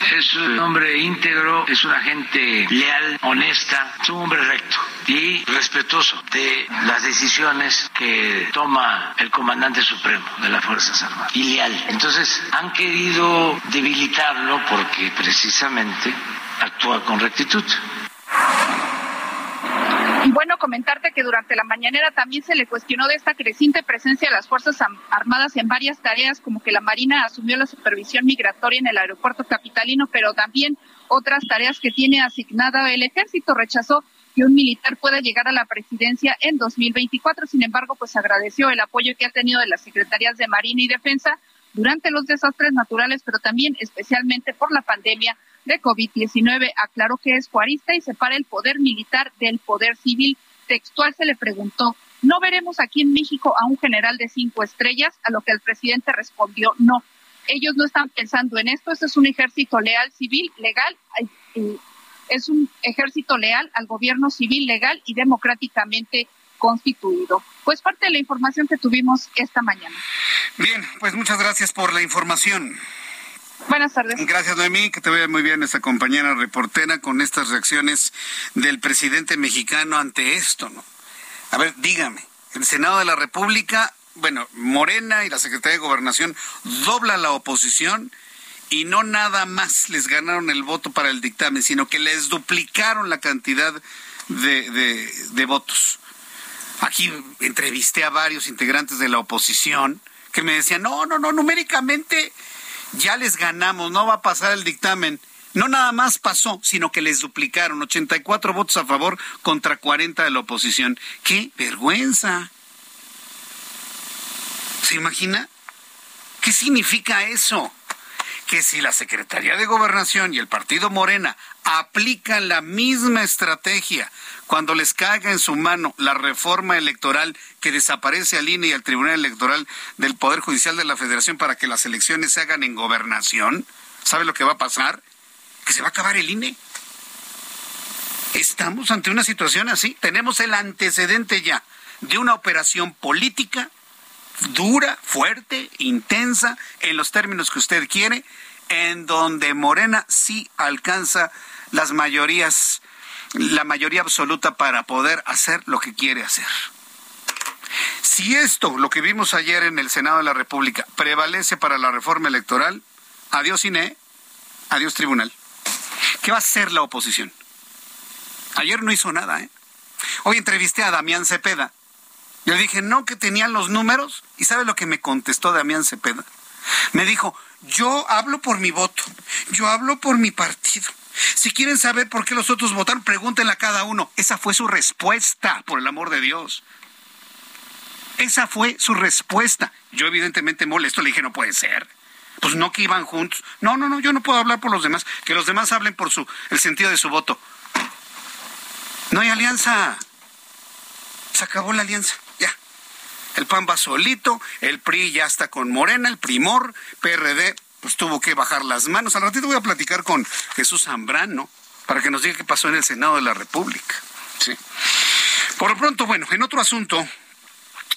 Speaker 12: Es un hombre íntegro, es una gente leal, honesta, es un hombre recto y respetuoso de las decisiones que toma el comandante supremo de las Fuerzas Armadas y leal. Entonces han querido debilitarlo porque precisamente actúa con rectitud.
Speaker 11: Y bueno, comentarte que durante la mañanera también se le cuestionó de esta creciente presencia de las Fuerzas Armadas en varias tareas, como que la Marina asumió la supervisión migratoria en el aeropuerto capitalino, pero también otras tareas que tiene asignada el ejército. Rechazó que un militar pueda llegar a la presidencia en 2024. Sin embargo, pues agradeció el apoyo que ha tenido de las secretarías de Marina y Defensa durante los desastres naturales, pero también especialmente por la pandemia de COVID-19. Aclaró que es cuarista y separa el poder militar del poder civil. Textual se le preguntó, ¿no veremos aquí en México a un general de cinco estrellas? A lo que el presidente respondió, no. Ellos no están pensando en esto, este es un ejército leal, civil, legal, es un ejército leal al gobierno civil, legal y democráticamente constituido. Pues parte de la información que tuvimos esta mañana.
Speaker 1: Bien, pues muchas gracias por la información.
Speaker 11: Buenas tardes.
Speaker 1: Gracias, Noemí. Que te vea muy bien esta compañera reportera con estas reacciones del presidente mexicano ante esto, ¿no? A ver, dígame, el Senado de la República, bueno, Morena y la Secretaría de Gobernación dobla la oposición y no nada más les ganaron el voto para el dictamen, sino que les duplicaron la cantidad de votos. Aquí entrevisté a varios integrantes de la oposición que me decían, no, no, no, numéricamente ya les ganamos, no va a pasar el dictamen. No nada más pasó, sino que les duplicaron 84 votos a favor contra 40 de la oposición. ¡Qué vergüenza! ¿Se imagina? ¿Qué significa eso? Que si la Secretaría de Gobernación y el Partido Morena aplican la misma estrategia cuando les caiga en su mano la reforma electoral que desaparece al INE y al Tribunal Electoral del Poder Judicial de la Federación para que las elecciones se hagan en gobernación, ¿sabe lo que va a pasar? Que se va a acabar el INE. Estamos ante una situación así. Tenemos el antecedente ya de una operación política dura, fuerte, intensa, en los términos que usted quiere, en donde Morena sí alcanza las mayorías la mayoría absoluta para poder hacer lo que quiere hacer. Si esto, lo que vimos ayer en el Senado de la República, prevalece para la reforma electoral, adiós INE, adiós tribunal. ¿Qué va a hacer la oposición? Ayer no hizo nada, ¿eh? Hoy entrevisté a Damián Cepeda. Le dije, no, que tenían los números. ¿Y sabe lo que me contestó Damián Cepeda? Me dijo, yo hablo por mi voto, yo hablo por mi partido. Si quieren saber por qué los otros votaron, pregúntenle a cada uno. Esa fue su respuesta, por el amor de Dios. Esa fue su respuesta. Yo evidentemente molesto le dije, no puede ser. Pues no que iban juntos. No, no, no, yo no puedo hablar por los demás. Que los demás hablen por su, el sentido de su voto. No hay alianza. Se acabó la alianza. Ya. El PAN va solito, el PRI ya está con Morena, el Primor, PRD, pues tuvo que bajar las manos. Al ratito voy a platicar con Jesús Zambrano para que nos diga qué pasó en el Senado de la República. Sí. Por lo pronto, bueno, en otro asunto,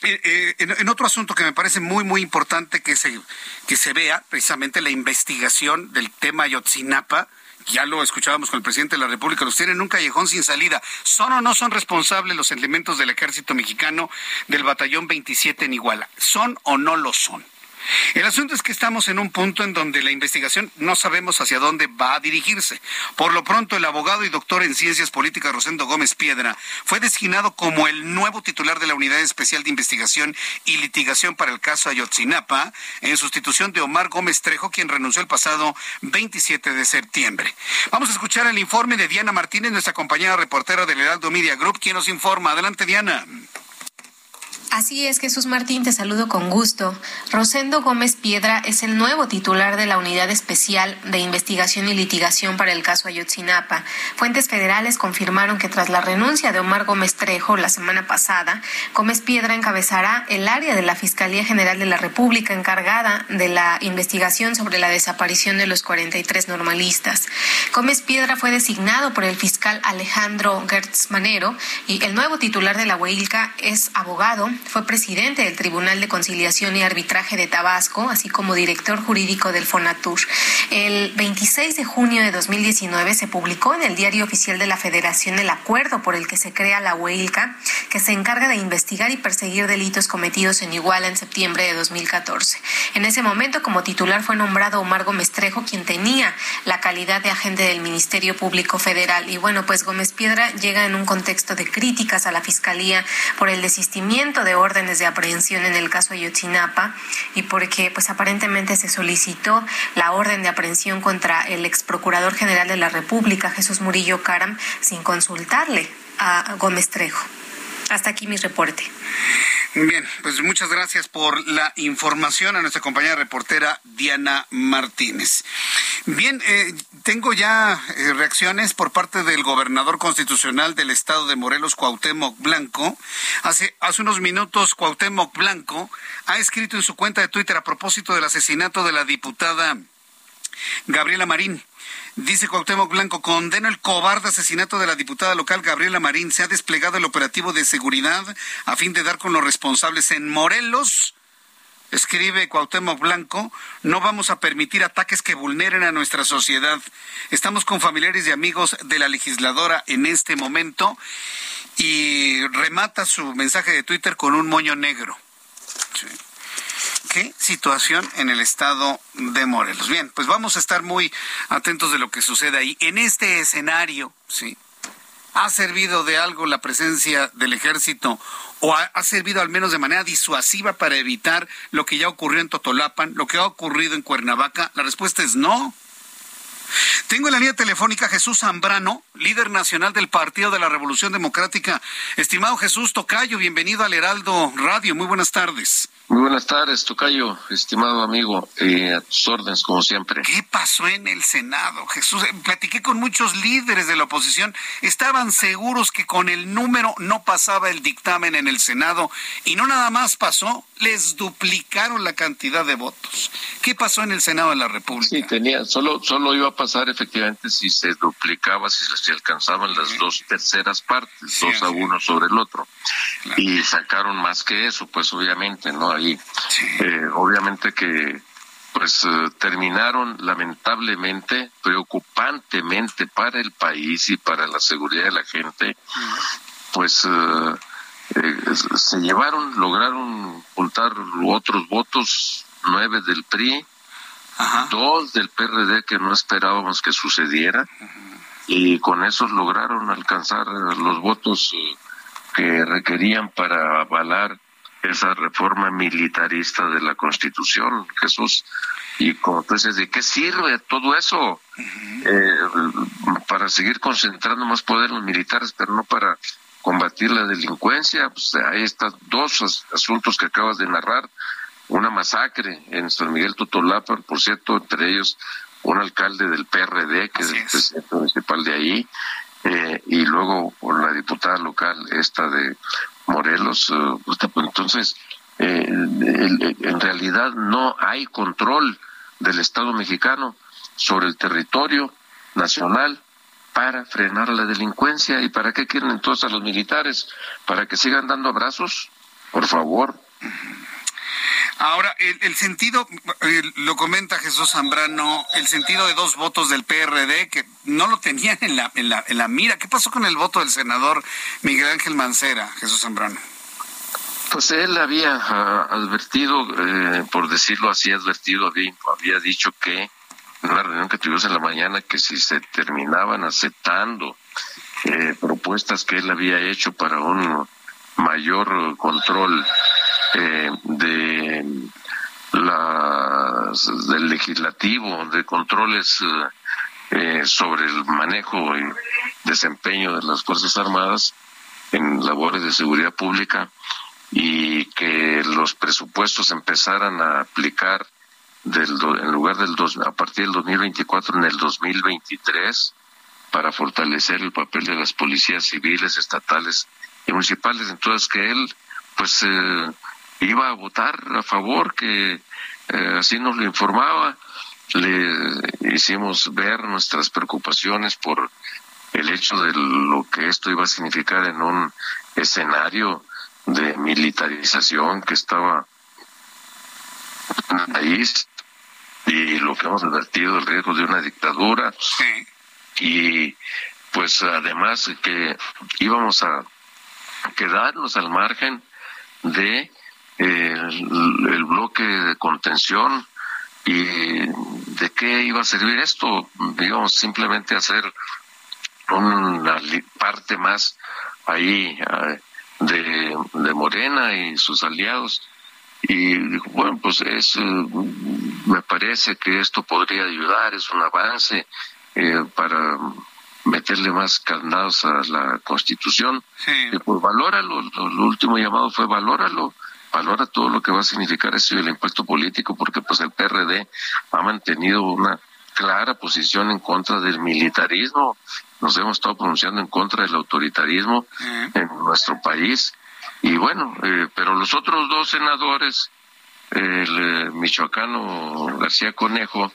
Speaker 1: eh, eh, en, otro asunto que me parece muy, muy importante que se, que se vea, precisamente la investigación del tema Ayotzinapa, ya lo escuchábamos con el presidente de la República, los tienen en un callejón sin salida. ¿Son o no son responsables los elementos del ejército mexicano del batallón 27 en Iguala? ¿Son o no lo son? El asunto es que estamos en un punto en donde la investigación no sabemos hacia dónde va a dirigirse. Por lo pronto, el abogado y doctor en ciencias políticas Rosendo Gómez Piedra fue designado como el nuevo titular de la Unidad Especial de Investigación y Litigación para el caso Ayotzinapa, en sustitución de Omar Gómez Trejo, quien renunció el pasado 27 de septiembre. Vamos a escuchar el informe de Diana Martínez, nuestra compañera reportera del Heraldo Media Group, quien nos informa. Adelante, Diana.
Speaker 13: Así es, Jesús Martín, te saludo con gusto. Rosendo Gómez Piedra es el nuevo titular de la Unidad Especial de Investigación y Litigación para el caso Ayotzinapa. Fuentes federales confirmaron que tras la renuncia de Omar Gómez Trejo la semana pasada, Gómez Piedra encabezará el área de la Fiscalía General de la República encargada de la investigación sobre la desaparición de los 43 normalistas. Gómez Piedra fue designado por el fiscal Alejandro Gertz Manero y el nuevo titular de la UEILCA es abogado fue presidente del Tribunal de Conciliación y Arbitraje de Tabasco, así como director jurídico del Fonatur. El 26 de junio de 2019 se publicó en el Diario Oficial de la Federación el acuerdo por el que se crea la UEILCA, que se encarga de investigar y perseguir delitos cometidos en Iguala en septiembre de 2014. En ese momento, como titular, fue nombrado Omar Gómez Trejo, quien tenía la calidad de agente del Ministerio Público Federal. Y bueno, pues Gómez Piedra llega en un contexto de críticas a la Fiscalía por el desistimiento de órdenes de aprehensión en el caso Ayotzinapa y porque pues aparentemente se solicitó la orden de aprehensión contra el ex procurador general de la República, Jesús Murillo Caram, sin consultarle a Gómez Trejo. Hasta aquí mi reporte.
Speaker 1: Bien, pues muchas gracias por la información a nuestra compañera reportera Diana Martínez. Bien, eh, tengo ya eh, reacciones por parte del gobernador constitucional del estado de Morelos, Cuauhtémoc Blanco. Hace, hace unos minutos, Cuauhtémoc Blanco ha escrito en su cuenta de Twitter a propósito del asesinato de la diputada Gabriela Marín. Dice Cuauhtémoc Blanco, condena el cobarde asesinato de la diputada local Gabriela Marín. Se ha desplegado el operativo de seguridad a fin de dar con los responsables en Morelos. Escribe Cuauhtémoc Blanco, no vamos a permitir ataques que vulneren a nuestra sociedad. Estamos con familiares y amigos de la legisladora en este momento y remata su mensaje de Twitter con un moño negro qué situación en el estado de Morelos. Bien, pues vamos a estar muy atentos de lo que sucede ahí. En este escenario, sí, ¿ha servido de algo la presencia del ejército o ha, ha, servido al menos de manera disuasiva para evitar lo que ya ocurrió en Totolapan, lo que ha ocurrido en Cuernavaca? La respuesta es no. Tengo en la línea telefónica Jesús Zambrano, líder nacional del Partido de la Revolución Democrática. Estimado Jesús Tocayo, bienvenido al Heraldo Radio. Muy buenas tardes.
Speaker 14: Muy buenas tardes, Tocayo, estimado amigo, eh, a tus órdenes, como siempre.
Speaker 1: ¿Qué pasó en el Senado, Jesús? Eh, platiqué con muchos líderes de la oposición. Estaban seguros que con el número no pasaba el dictamen en el Senado y no nada más pasó, les duplicaron la cantidad de votos. ¿Qué pasó en el Senado de la República?
Speaker 14: Sí, tenía, solo, solo iba a pasar efectivamente si se duplicaba, si se alcanzaban las dos terceras partes, dos a uno sobre el otro. Y sacaron más que eso, pues obviamente, ¿no? Eh, obviamente que pues eh, terminaron lamentablemente, preocupantemente para el país y para la seguridad de la gente, pues eh, se llevaron, lograron juntar otros votos, nueve del PRI, dos del PRD que no esperábamos que sucediera, y con esos lograron alcanzar los votos que requerían para avalar esa reforma militarista de la Constitución, Jesús. Y como tú dices, ¿de qué sirve todo eso? Eh, para seguir concentrando más poder en los militares, pero no para combatir la delincuencia. Pues hay estos dos asuntos que acabas de narrar. Una masacre en San Miguel Totolapa, por cierto, entre ellos un alcalde del PRD, que es el presidente municipal de ahí, eh, y luego por la diputada local, esta de Morelos. Eh, pues, entonces, eh, en realidad no hay control del Estado mexicano sobre el territorio nacional para frenar la delincuencia. ¿Y para qué quieren entonces a los militares? ¿Para que sigan dando abrazos? Por favor.
Speaker 1: Ahora, el, sentido, lo comenta Jesús Zambrano, el sentido de dos votos del PRD que no lo tenían en la, en la, en la mira. ¿Qué pasó con el voto del senador Miguel Ángel Mancera, Jesús Zambrano?
Speaker 14: Pues él había ah, advertido, eh, por decirlo así, advertido, había, había dicho que en una reunión que tuvimos en la mañana que si se terminaban aceptando eh, propuestas que él había hecho para un mayor control eh, de las del legislativo, de controles eh, sobre el manejo y desempeño de las Fuerzas Armadas en labores de seguridad pública y que los presupuestos empezaran a aplicar del en lugar del dos, a partir del 2024 en el 2023 para fortalecer el papel de las policías civiles, estatales y municipales. Entonces que él pues eh, iba a votar a favor, que eh, así nos lo informaba. Le hicimos ver nuestras preocupaciones por el hecho de lo que esto iba a significar en un escenario de militarización que estaba en el país y lo que hemos advertido, el riesgo de una dictadura. Y pues además que íbamos a quedarnos al margen de el, bloque de contención y de qué iba a servir esto. Íbamos simplemente hacer una parte más ahí eh, de, de Morena y sus aliados y bueno, pues es, eh, me parece que esto podría ayudar, es un avance eh, para meterle más candados a la Constitución. Y pues valóralo, lo, último llamado fue valóralo, valora todo lo que va a significar eso y el impuesto político, porque pues el PRD ha mantenido una clara posición en contra del militarismo, nos hemos estado pronunciando en contra del autoritarismo en nuestro país. Y bueno, eh, pero los otros dos senadores, el eh, michoacano García Conejo,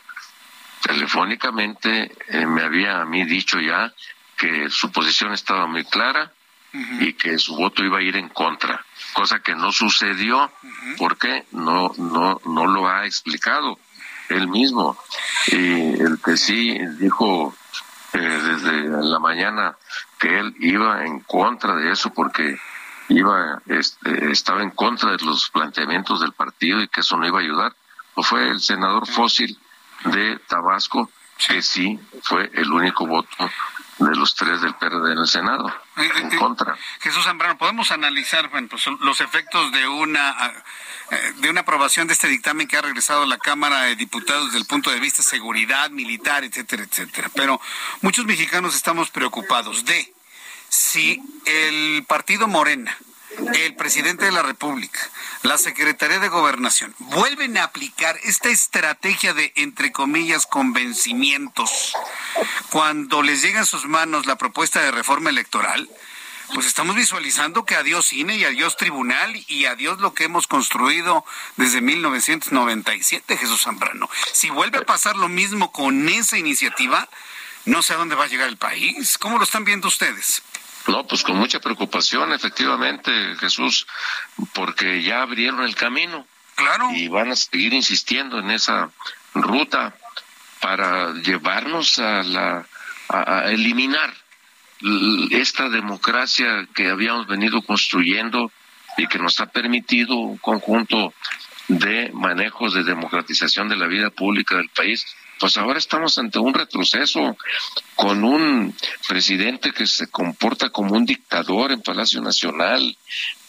Speaker 14: telefónicamente eh, me había a mí dicho ya que su posición estaba muy clara y que su voto iba a ir en contra, cosa que no sucedió porque no no no lo ha explicado él mismo. Y el que sí dijo desde la mañana que él iba en contra de eso porque iba este, estaba en contra de los planteamientos del partido y que eso no iba a ayudar, pues fue el senador Fósil de Tabasco, que sí fue el único voto de los tres del PRD en el Senado, eh, en eh, contra.
Speaker 1: Jesús Zambrano, podemos analizar bueno, pues, los efectos de una eh, de una aprobación de este dictamen que ha regresado a la Cámara de Diputados desde el punto de vista de seguridad militar, etcétera, etcétera. Pero muchos mexicanos estamos preocupados de si el partido Morena, el presidente de la República, la Secretaría de Gobernación, vuelven a aplicar esta estrategia de, entre comillas, convencimientos, cuando les llega a sus manos la propuesta de reforma electoral, pues estamos visualizando que adiós cine y adiós tribunal y adiós lo que hemos construido desde 1997, Jesús Zambrano. Si vuelve a pasar lo mismo con esa iniciativa, no sé a dónde va a llegar el país. ¿Cómo lo están viendo ustedes?
Speaker 14: No, pues con mucha preocupación, efectivamente, Jesús, porque ya abrieron el camino.
Speaker 1: Claro.
Speaker 14: Y van a seguir insistiendo en esa ruta para llevarnos a la a, eliminar esta democracia que habíamos venido construyendo y que nos ha permitido un conjunto de manejos de democratización de la vida pública del país pues ahora estamos ante un retroceso con un presidente que se comporta como un dictador en Palacio Nacional,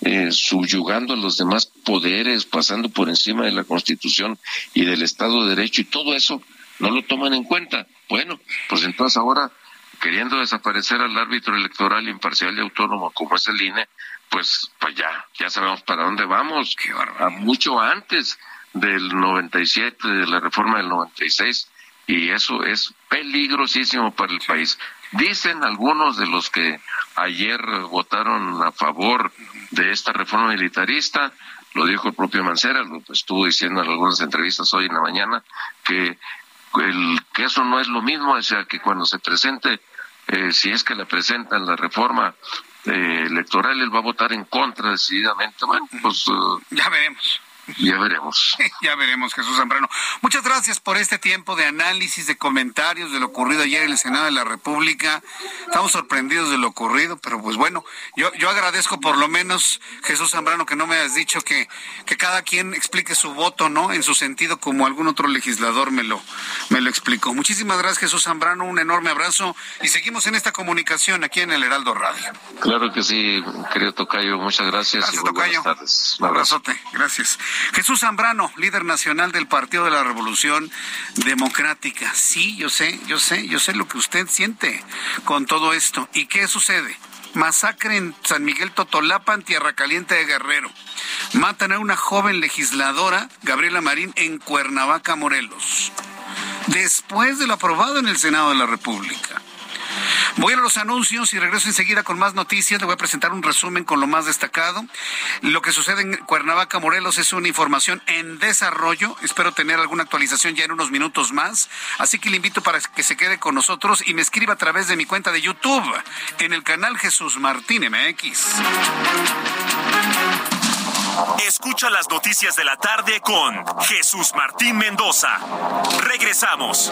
Speaker 14: eh, subyugando a los demás poderes, pasando por encima de la Constitución y del Estado de Derecho, y todo eso no lo toman en cuenta. Bueno, pues entonces ahora queriendo desaparecer al árbitro electoral imparcial y autónomo como es el INE, pues, pues ya, ya sabemos para dónde vamos. a mucho antes del 97, de la reforma del 96, y eso es peligrosísimo para el país. Dicen algunos de los que ayer votaron a favor de esta reforma militarista, lo dijo el propio Mancera, lo estuvo diciendo en algunas entrevistas hoy en la mañana, que, el, que eso no es lo mismo, o sea, que cuando se presente, eh, si es que la presentan la reforma eh, electoral, él va a votar en contra decididamente. Bueno, pues...
Speaker 1: Eh, ya veremos.
Speaker 14: Ya veremos. [LAUGHS]
Speaker 1: ya veremos, Jesús Zambrano. Muchas gracias por este tiempo de análisis, de comentarios de lo ocurrido ayer en el Senado de la República. Estamos sorprendidos de lo ocurrido, pero pues bueno, yo, yo agradezco por lo menos, Jesús Zambrano, que no me has dicho que, que cada quien explique su voto, ¿no? En su sentido, como algún otro legislador me lo, me lo explicó. Muchísimas gracias, Jesús Zambrano. Un enorme abrazo y seguimos en esta comunicación aquí en el Heraldo Radio.
Speaker 14: Claro que sí, querido Tocayo. Muchas gracias.
Speaker 1: Gracias, Tocayo. Buenas tardes. Un abrazote. Gracias. Jesús Zambrano, líder nacional del Partido de la Revolución Democrática. Sí, yo sé, yo sé, yo sé lo que usted siente con todo esto. ¿Y qué sucede? Masacre en San Miguel Totolapa, en Tierra Caliente de Guerrero. Matan a una joven legisladora, Gabriela Marín, en Cuernavaca, Morelos. Después de lo aprobado en el Senado de la República. Voy a los anuncios y regreso enseguida con más noticias. Le voy a presentar un resumen con lo más destacado. Lo que sucede en Cuernavaca, Morelos, es una información en desarrollo. Espero tener alguna actualización ya en unos minutos más. Así que le invito para que se quede con nosotros y me escriba a través de mi cuenta de YouTube en el canal Jesús Martín MX.
Speaker 15: Escucha las noticias de la tarde con Jesús Martín Mendoza. Regresamos.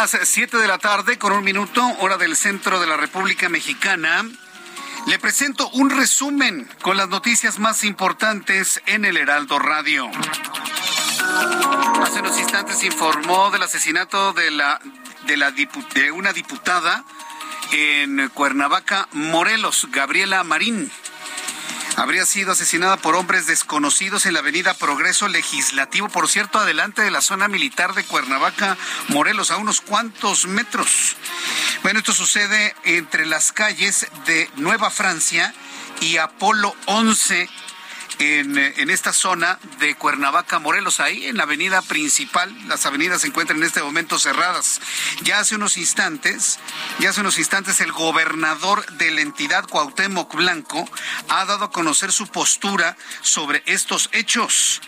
Speaker 1: Las 7 de la tarde con un minuto, hora del centro de la República Mexicana. Le presento un resumen con las noticias más importantes en el Heraldo Radio. Hace unos instantes informó del asesinato de, la, de, la, de una diputada en Cuernavaca, Morelos, Gabriela Marín habría sido asesinada por hombres desconocidos en la avenida Progreso Legislativo, por cierto, adelante de la zona militar de Cuernavaca, Morelos, a unos cuantos metros. Bueno, esto sucede entre las calles de Nueva Francia y Apolo 11 en, esta zona de Cuernavaca, Morelos, ahí en la avenida principal. Las avenidas se encuentran en este momento cerradas. Ya hace unos instantes, ya hace unos instantes el gobernador de la entidad Cuauhtémoc Blanco ha dado a conocer su postura sobre estos hechos.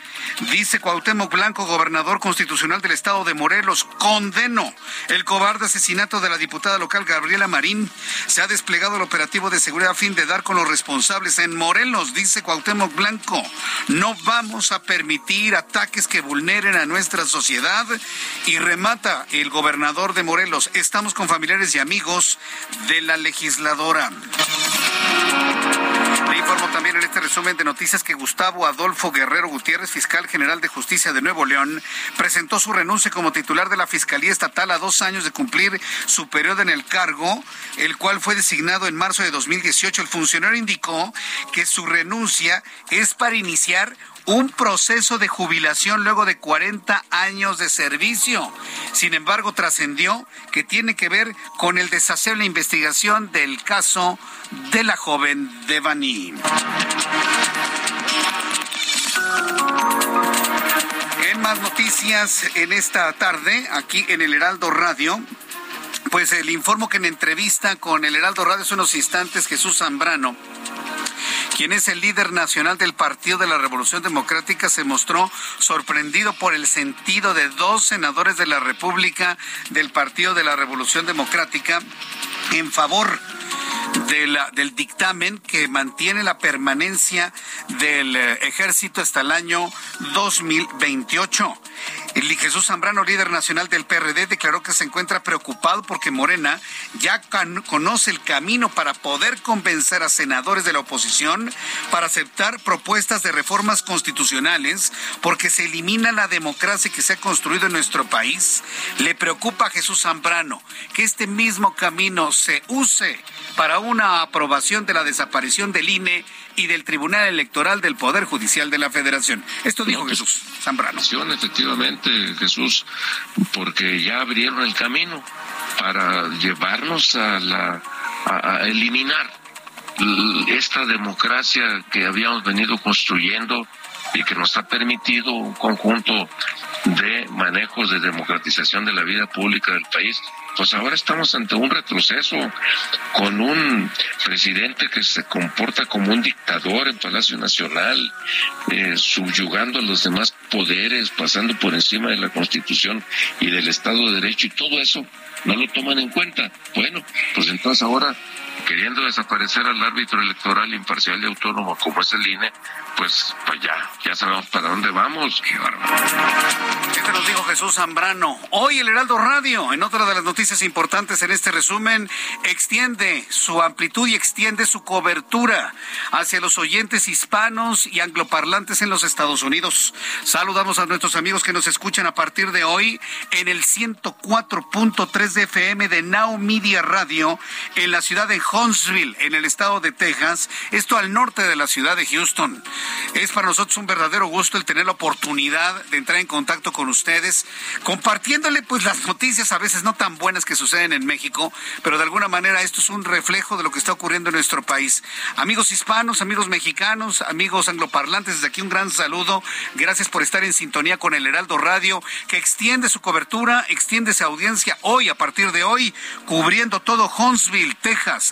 Speaker 1: Dice Cuauhtémoc Blanco, gobernador constitucional del estado de Morelos, condeno el cobarde asesinato de la diputada local Gabriela Marín. Se ha desplegado el operativo de seguridad a fin de dar con los responsables en Morelos, dice Cuauhtémoc Blanco. No vamos a permitir ataques que vulneren a nuestra sociedad y remata el gobernador de Morelos. Estamos con familiares y amigos de la legisladora. Informo también en este resumen de noticias que Gustavo Adolfo Guerrero Gutiérrez, fiscal general de justicia de Nuevo León, presentó su renuncia como titular de la Fiscalía Estatal a dos años de cumplir su periodo en el cargo, el cual fue designado en marzo de 2018. El funcionario indicó que su renuncia es para iniciar un proceso de jubilación luego de 40 años de servicio. Sin embargo, trascendió que tiene que ver con el deshacer la investigación del caso de la joven Devani. En más noticias en esta tarde, aquí en el Heraldo Radio, pues le informo que en entrevista con el Heraldo Radio hace unos instantes Jesús Zambrano quien es el líder nacional del Partido de la Revolución Democrática, se mostró sorprendido por el sentido de dos senadores de la República del Partido de la Revolución Democrática en favor del dictamen que mantiene la permanencia del eh, ejército hasta el año 2028. Jesús Zambrano, líder nacional del PRD, declaró que se encuentra preocupado porque Morena ya conoce el camino para poder convencer a senadores de la oposición para aceptar propuestas de reformas constitucionales porque se elimina la democracia que se ha construido en nuestro país. Le preocupa a Jesús Zambrano que este mismo camino se use para una aprobación de la desaparición del INE y del Tribunal Electoral del Poder Judicial de la Federación. Esto dijo Jesús Zambrano.
Speaker 14: Efectivamente, Jesús, porque ya abrieron el camino para llevarnos a la a eliminar esta democracia que habíamos venido construyendo y que nos ha permitido un conjunto de manejos de democratización de la vida pública del país pues ahora estamos ante un retroceso con un presidente que se comporta como un dictador en Palacio Nacional, eh, subyugando a los demás poderes, pasando por encima de la Constitución y del Estado de Derecho y todo eso no lo toman en cuenta. Bueno, pues entonces ahora queriendo desaparecer al árbitro electoral imparcial y autónomo como es el INE, pues, pues ya, ya sabemos para dónde vamos. Qué
Speaker 1: Este nos dijo Jesús Zambrano. Hoy el Heraldo Radio, en otra de las noticias importantes en este resumen, extiende su amplitud y extiende su cobertura hacia los oyentes hispanos y angloparlantes en los Estados Unidos. Saludamos a nuestros amigos que nos escuchan a partir de hoy en el 104.3 de FM de Now Media Radio en la ciudad de Huntsville, en el estado de Texas, esto al norte de la ciudad de Houston. Es para nosotros un verdadero gusto el tener la oportunidad de entrar en contacto con ustedes, compartiéndole pues las noticias a veces no tan buenas que suceden en México, pero de alguna manera esto es un reflejo de lo que está ocurriendo en nuestro país. Amigos hispanos, amigos mexicanos, amigos angloparlantes, desde aquí un gran saludo. Gracias por estar en sintonía con el Heraldo Radio, que extiende su cobertura, extiende su audiencia hoy, a partir de hoy, cubriendo todo Huntsville, Texas,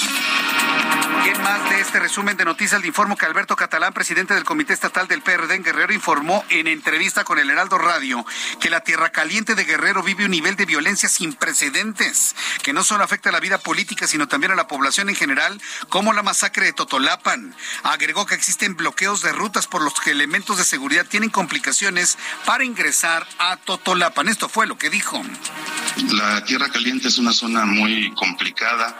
Speaker 1: ¿Qué más de este resumen de noticias? Le informo que Alberto Catalán, presidente del Comité Estatal del PRD en Guerrero, informó en entrevista con el Heraldo Radio que la Tierra Caliente de Guerrero vive un nivel de violencia sin precedentes, que no solo afecta a la vida política, sino también a la población en general, como la masacre de Totolapan. Agregó que existen bloqueos de rutas por los que elementos de seguridad tienen complicaciones para ingresar a Totolapan. Esto fue lo que dijo.
Speaker 8: La Tierra Caliente es una zona muy complicada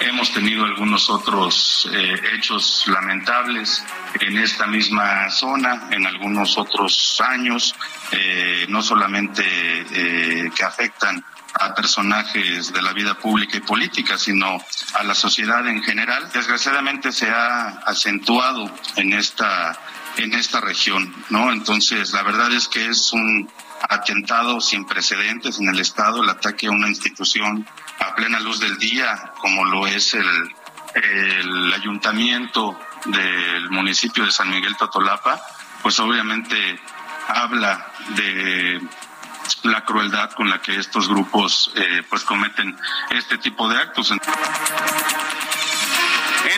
Speaker 8: Hemos tenido algunos otros eh, hechos lamentables en esta misma zona, en algunos otros años, eh, no solamente eh, que afectan a personajes de la vida pública y política, sino a la sociedad en general. Desgraciadamente se ha acentuado en esta en esta región, ¿no? Entonces, la verdad es que es un atentado sin precedentes en el Estado, el ataque a una institución a plena luz del día, como lo es el, el ayuntamiento del municipio de San Miguel Totolapa, pues obviamente habla de la crueldad con la que estos grupos eh, pues cometen este tipo de actos.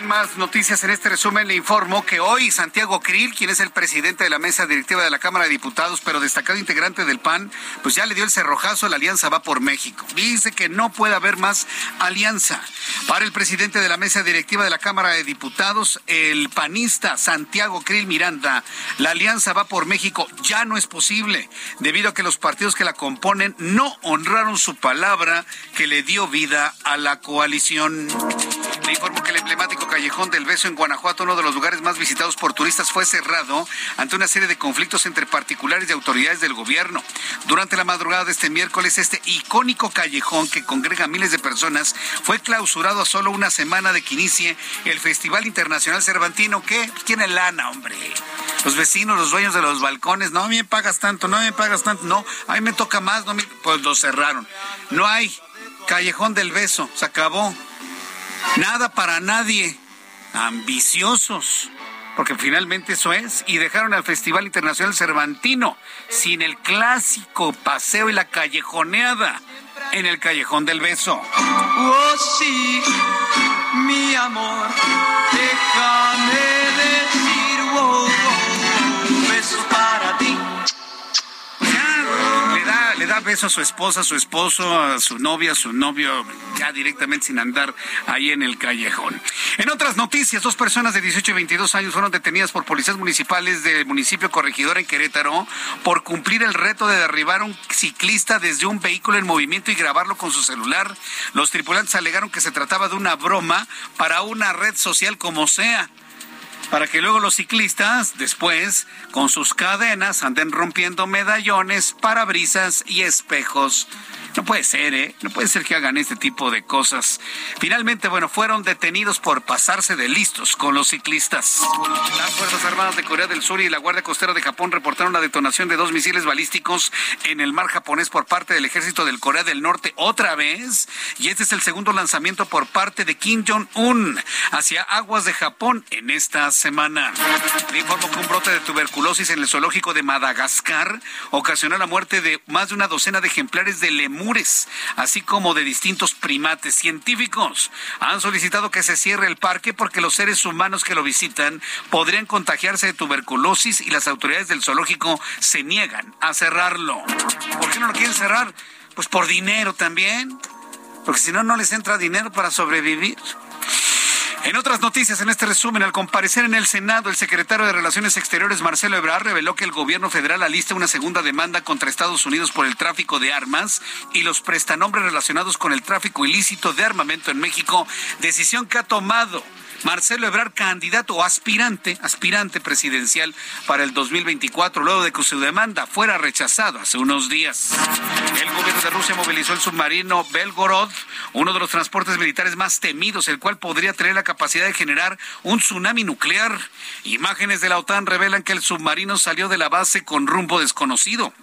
Speaker 1: Más noticias en este resumen le informo que hoy Santiago Krill, quien es el presidente de la mesa directiva de la Cámara de Diputados, pero destacado integrante del PAN, pues ya le dio el cerrojazo a la Alianza Va por México. Dice que no puede haber más alianza. Para el presidente de la mesa directiva de la Cámara de Diputados, el panista Santiago Krill Miranda, la Alianza Va por México ya no es posible, debido a que los partidos que la componen no honraron su palabra que le dio vida a la coalición. Le informo que el emblemático Callejón del Beso en Guanajuato, uno de los lugares más visitados por turistas, fue cerrado ante una serie de conflictos entre particulares y autoridades del gobierno. Durante la madrugada de este miércoles, este icónico callejón que congrega a miles de personas fue clausurado a solo una semana de que inicie el Festival Internacional Cervantino, que tiene lana, hombre. Los vecinos, los dueños de los balcones, no me pagas tanto, no me pagas tanto, no, a mí me toca más, no me... pues lo cerraron. No hay Callejón del Beso, se acabó. Nada para nadie. Ambiciosos. Porque finalmente eso es. Y dejaron al Festival Internacional Cervantino sin el clásico paseo y la callejoneada en el Callejón del Beso.
Speaker 16: Oh, sí, mi amor, déjame
Speaker 1: da beso a su esposa, a su esposo, a su novia, a su novio, ya directamente sin andar ahí en el callejón. En otras noticias, dos personas de 18 y 22 años fueron detenidas por policías municipales del municipio Corregidor en Querétaro por cumplir el reto de derribar a un ciclista desde un vehículo en movimiento y grabarlo con su celular. Los tripulantes alegaron que se trataba de una broma para una red social como sea para que luego los ciclistas después con sus cadenas anden rompiendo medallones, parabrisas y espejos no puede ser, ¿eh? No puede ser que hagan este tipo de cosas. Finalmente, bueno, fueron detenidos por pasarse de listos con los ciclistas. Las Fuerzas Armadas de Corea del Sur y la Guardia Costera de Japón reportaron la detonación de dos misiles balísticos en el mar japonés por parte del ejército del Corea del Norte otra vez. Y este es el segundo lanzamiento por parte de Kim Jong-un hacia aguas de Japón en esta semana. Le informo que un brote de tuberculosis en el zoológico de Madagascar ocasionó la muerte de más de una docena de ejemplares de lemur así como de distintos primates científicos. Han solicitado que se cierre el parque porque los seres humanos que lo visitan podrían contagiarse de tuberculosis y las autoridades del zoológico se niegan a cerrarlo. ¿Por qué no lo quieren cerrar? Pues por dinero también. Porque si no, no les entra dinero para sobrevivir. En otras noticias, en este resumen, al comparecer en el Senado, el secretario de Relaciones Exteriores, Marcelo Ebrard, reveló que el gobierno federal alista una segunda demanda contra Estados Unidos por el tráfico de armas y los prestanombres relacionados con el tráfico ilícito de armamento en México, decisión que ha tomado Marcelo Ebrard, candidato o aspirante, aspirante presidencial para el 2024, luego de que su demanda fuera rechazada hace unos días. El gobierno de Rusia movilizó el submarino Belgorod, uno de los transportes militares más temidos, el cual podría tener la capacidad de generar un tsunami nuclear. Imágenes de la OTAN revelan que el submarino salió de la base con rumbo desconocido.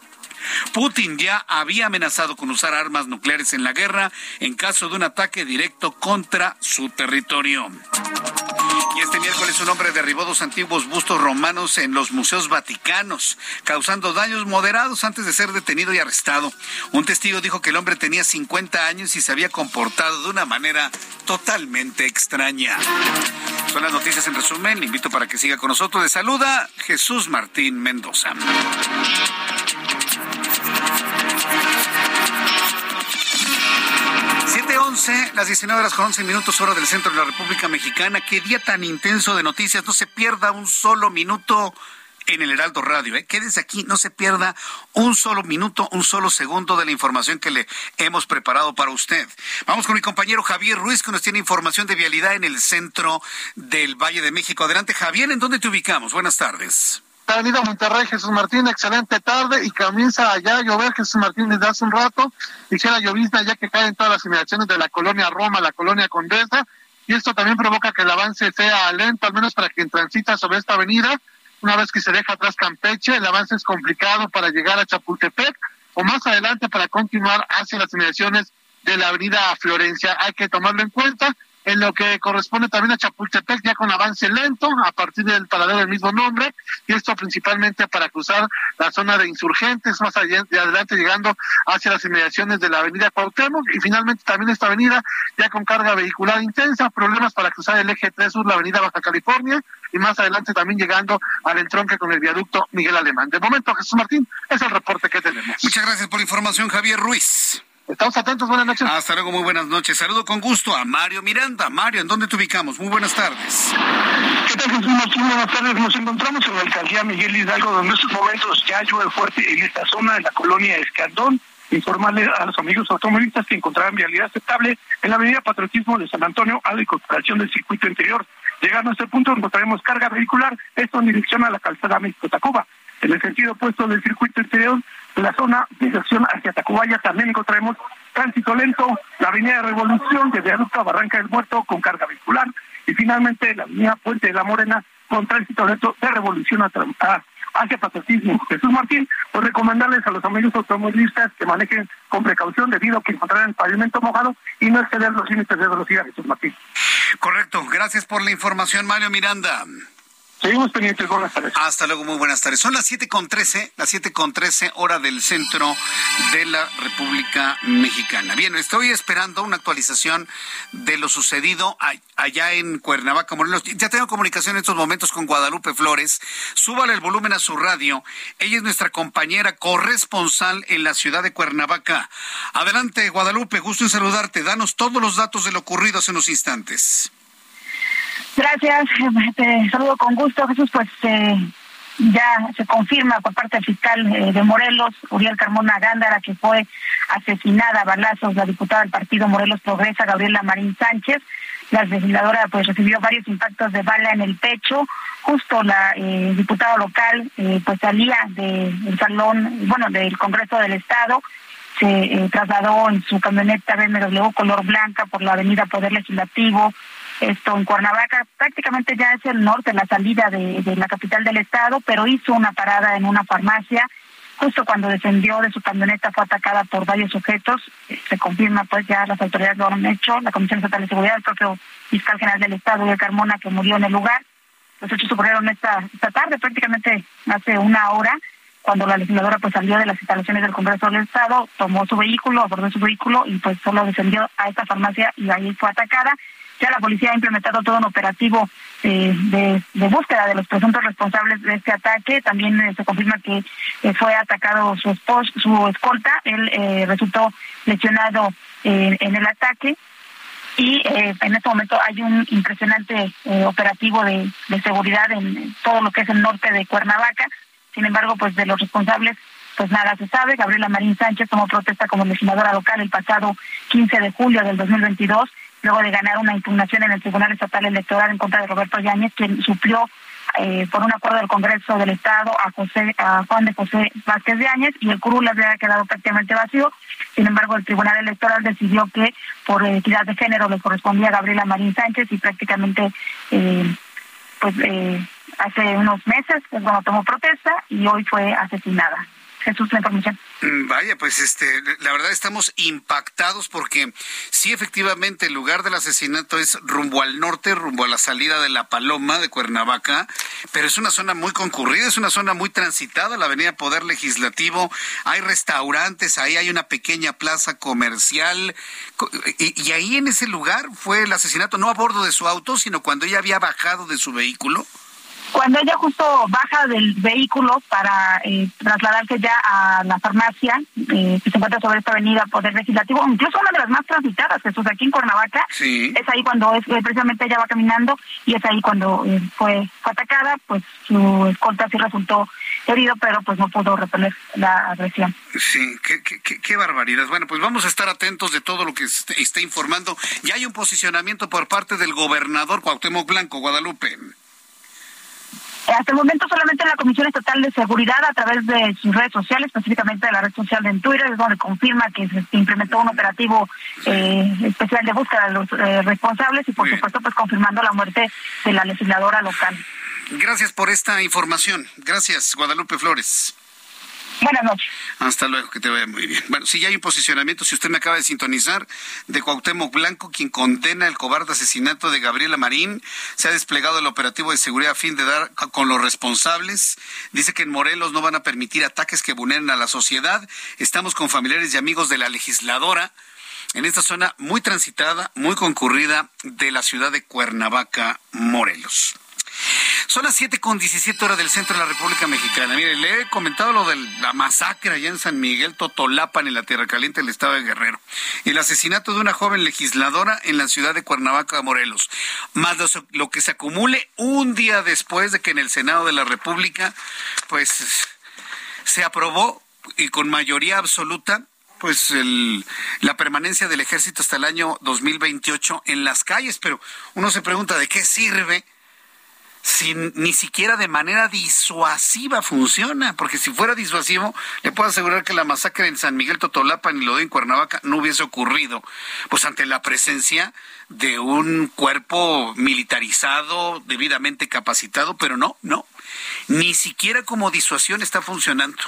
Speaker 1: Putin ya había amenazado con usar armas nucleares en la guerra en caso de un ataque directo contra su territorio. Y este miércoles un hombre derribó dos antiguos bustos romanos en los museos vaticanos, causando daños moderados antes de ser detenido y arrestado. Un testigo dijo que el hombre tenía 50 años y se había comportado de una manera totalmente extraña. Son las noticias en resumen. Le invito para que siga con nosotros. De saluda Jesús Martín Mendoza. 7.11, las 19 horas con 11 minutos, hora del centro de la República Mexicana. Qué día tan intenso de noticias. No se pierda un solo minuto en el Heraldo Radio. ¿eh? Quédese aquí, no se pierda un solo minuto, un solo segundo de la información que le hemos preparado para usted. Vamos con mi compañero Javier Ruiz, que nos tiene información de vialidad en el centro del Valle de México. Adelante, Javier, ¿en dónde te ubicamos? Buenas tardes.
Speaker 2: Avenida Monterrey, Jesús Martín, excelente tarde y comienza allá a llover Jesús Martín desde hace un rato, ligera llovizna ya que caen todas las inmediaciones de la colonia Roma, la colonia Condesa, y esto también provoca que el avance sea lento, al menos para quien transita sobre esta avenida. Una vez que se deja atrás Campeche, el avance es complicado para llegar a Chapultepec o más adelante para continuar hacia las inmediaciones de la avenida Florencia. Hay que tomarlo en cuenta en lo que corresponde también a Chapultepec, ya con avance lento a partir del paradero del mismo nombre, y esto principalmente para cruzar la zona de insurgentes, más allá de adelante llegando hacia las inmediaciones de la avenida Cuauhtémoc, y finalmente también esta avenida ya con carga vehicular intensa, problemas para cruzar el eje 3 sur, la avenida Baja California, y más adelante también llegando al entronque con el viaducto Miguel Alemán. De momento, Jesús Martín, es el reporte que tenemos.
Speaker 1: Muchas gracias por la información, Javier Ruiz.
Speaker 2: Estamos atentos, buenas noches.
Speaker 1: Hasta luego, muy buenas noches. Saludo con gusto a Mario Miranda. Mario, ¿en dónde te ubicamos? Muy buenas tardes.
Speaker 3: ¿Qué tal, Jesús Martín? Buenas tardes. Nos encontramos en la alcaldía Miguel Hidalgo, donde en estos momentos ya llueve fuerte en esta zona de la colonia Escandón. Informarle a los amigos automovilistas que encontrarán vialidad aceptable en la avenida Patriotismo de San Antonio a la incorporación del circuito interior. Llegando a este punto encontraremos carga vehicular, esto en dirección a la calzada México-Tacuba. En el sentido opuesto del circuito interior, la zona de dirección hacia Tacubaya también encontraremos tránsito lento, la avenida Revolución desde Viaducto a Barranca del Muerto con carga vehicular y finalmente la avenida Puente de la Morena con tránsito lento de Revolución a, hacia Patriotismo. Jesús Martín, pues recomendarles a los amigos automovilistas que manejen con precaución debido a que encontrarán pavimento mojado y no exceder los límites de velocidad, Jesús Martín.
Speaker 1: Correcto, gracias por la información, Mario Miranda.
Speaker 3: Seguimos pendientes, buenas tardes.
Speaker 1: Hasta luego, muy buenas tardes. Son las siete con trece, las siete con trece, hora del centro de la República Mexicana. Bien, estoy esperando una actualización de lo sucedido allá en Cuernavaca, Morelos. Ya tengo comunicación en estos momentos con Guadalupe Flores. Súbale el volumen a su radio. Ella es nuestra compañera corresponsal en la ciudad de Cuernavaca. Adelante, Guadalupe, gusto en saludarte. Danos todos los datos de lo ocurrido hace unos instantes.
Speaker 17: Gracias, te saludo con gusto, Jesús. Pues eh, ya se confirma por parte del fiscal eh, de Morelos, Uriel Carmona Gándara, que fue asesinada a balazos la diputada del partido Morelos Progresa, Gabriela Marín Sánchez. La legisladora pues recibió varios impactos de bala en el pecho. Justo la eh, diputada local pues salía del salón, bueno, del Congreso del Estado se trasladó en su camioneta BMW color blanca por la avenida Poder Legislativo, esto en Cuernavaca, prácticamente ya es el norte, la salida de, la capital del estado, pero hizo una parada en una farmacia. Justo cuando descendió de su camioneta fue atacada por varios sujetos. Se confirma, pues ya las autoridades lo han hecho, la Comisión Estatal de Seguridad, el propio fiscal general del Estado, de Carmona, que murió en el lugar. Los hechos ocurrieron esta, esta tarde, prácticamente hace una hora, cuando la legisladora pues salió de las instalaciones del Congreso del Estado, tomó su vehículo, abordó su vehículo y pues solo descendió a esta farmacia y ahí fue atacada. Ya la policía ha implementado todo un operativo eh, de, búsqueda de los presuntos responsables de este ataque. También eh, se confirma que eh, fue atacado su esposo, su escolta. Él resultó lesionado en el ataque. Y en este momento hay un impresionante operativo de, seguridad en todo lo que es el norte de Cuernavaca. Sin embargo, pues de los responsables pues nada se sabe. Gabriela Marín Sánchez tomó protesta como legisladora local el pasado 15 de julio del 2022 luego de ganar una impugnación en el Tribunal Estatal Electoral en contra de Roberto Yáñez, quien suplió eh, por un acuerdo del Congreso del Estado a José a Juan de José Vázquez de Áñez y el curul había quedado prácticamente vacío. Sin embargo, el Tribunal Electoral decidió que por equidad de género le correspondía a Gabriela Marín Sánchez y prácticamente eh, pues eh, hace unos meses cuando tomó protesta y hoy fue asesinada. Jesús, la información.
Speaker 1: Mm, vaya, pues este, la verdad estamos impactados porque sí, efectivamente, el lugar del asesinato es rumbo al norte, rumbo a la salida de La Paloma de Cuernavaca, pero es una zona muy concurrida, es una zona muy transitada, la Avenida Poder Legislativo, hay restaurantes, ahí hay una pequeña plaza comercial, y, y ahí en ese lugar fue el asesinato, no a bordo de su auto, sino cuando ella había bajado de su vehículo.
Speaker 17: Cuando ella justo baja del vehículo para eh, trasladarse ya a la farmacia eh, que se encuentra sobre esta avenida Poder Legislativo, incluso una de las más transitadas, Jesús, aquí en Cuernavaca, es ahí cuando es, eh, precisamente ella va caminando y es ahí cuando fue, atacada, pues su escolta sí resultó herido, pero pues no pudo repeler la agresión.
Speaker 1: Sí, qué, qué, qué, barbaridad. Bueno, pues vamos a estar atentos de todo lo que esté informando. Ya hay un posicionamiento por parte del gobernador Cuauhtémoc Blanco, Guadalupe.
Speaker 17: Hasta el momento solamente la Comisión Estatal de Seguridad a través de sus redes sociales, específicamente de la red social de Twitter, es donde confirma que se implementó un operativo eh, especial de búsqueda de los eh, responsables y por supuesto pues confirmando la muerte de la legisladora local.
Speaker 1: Gracias por esta información. Gracias, Guadalupe Flores.
Speaker 17: Buenas noches.
Speaker 1: Hasta luego, que te vaya muy bien. Bueno, si ya hay un posicionamiento, si usted me acaba de sintonizar, de Cuauhtémoc Blanco, quien condena el cobarde asesinato de Gabriela Marín, se ha desplegado el operativo de seguridad a fin de dar con los responsables. Dice que en Morelos no van a permitir ataques que vulneren a la sociedad. Estamos con familiares y amigos de la legisladora en esta zona muy transitada, muy concurrida de la ciudad de Cuernavaca, Morelos. Son las 7 con 17 horas del centro de la República Mexicana. Mire, le he comentado lo de la masacre allá en San Miguel Totolapan, en la Tierra Caliente del estado de Guerrero. El asesinato de una joven legisladora en la ciudad de Cuernavaca, Morelos. Más lo, que se acumule un día después de que en el Senado de la República, pues, se aprobó y con mayoría absoluta pues el, la permanencia del ejército hasta el año 2028 en las calles, pero uno se pregunta de qué sirve ni siquiera de manera disuasiva funciona, porque si fuera disuasivo, le puedo asegurar que la masacre en San Miguel Totolapan y lo de en Cuernavaca no hubiese ocurrido, pues ante la presencia de un cuerpo militarizado, debidamente capacitado, pero no, no, ni siquiera como disuasión está funcionando.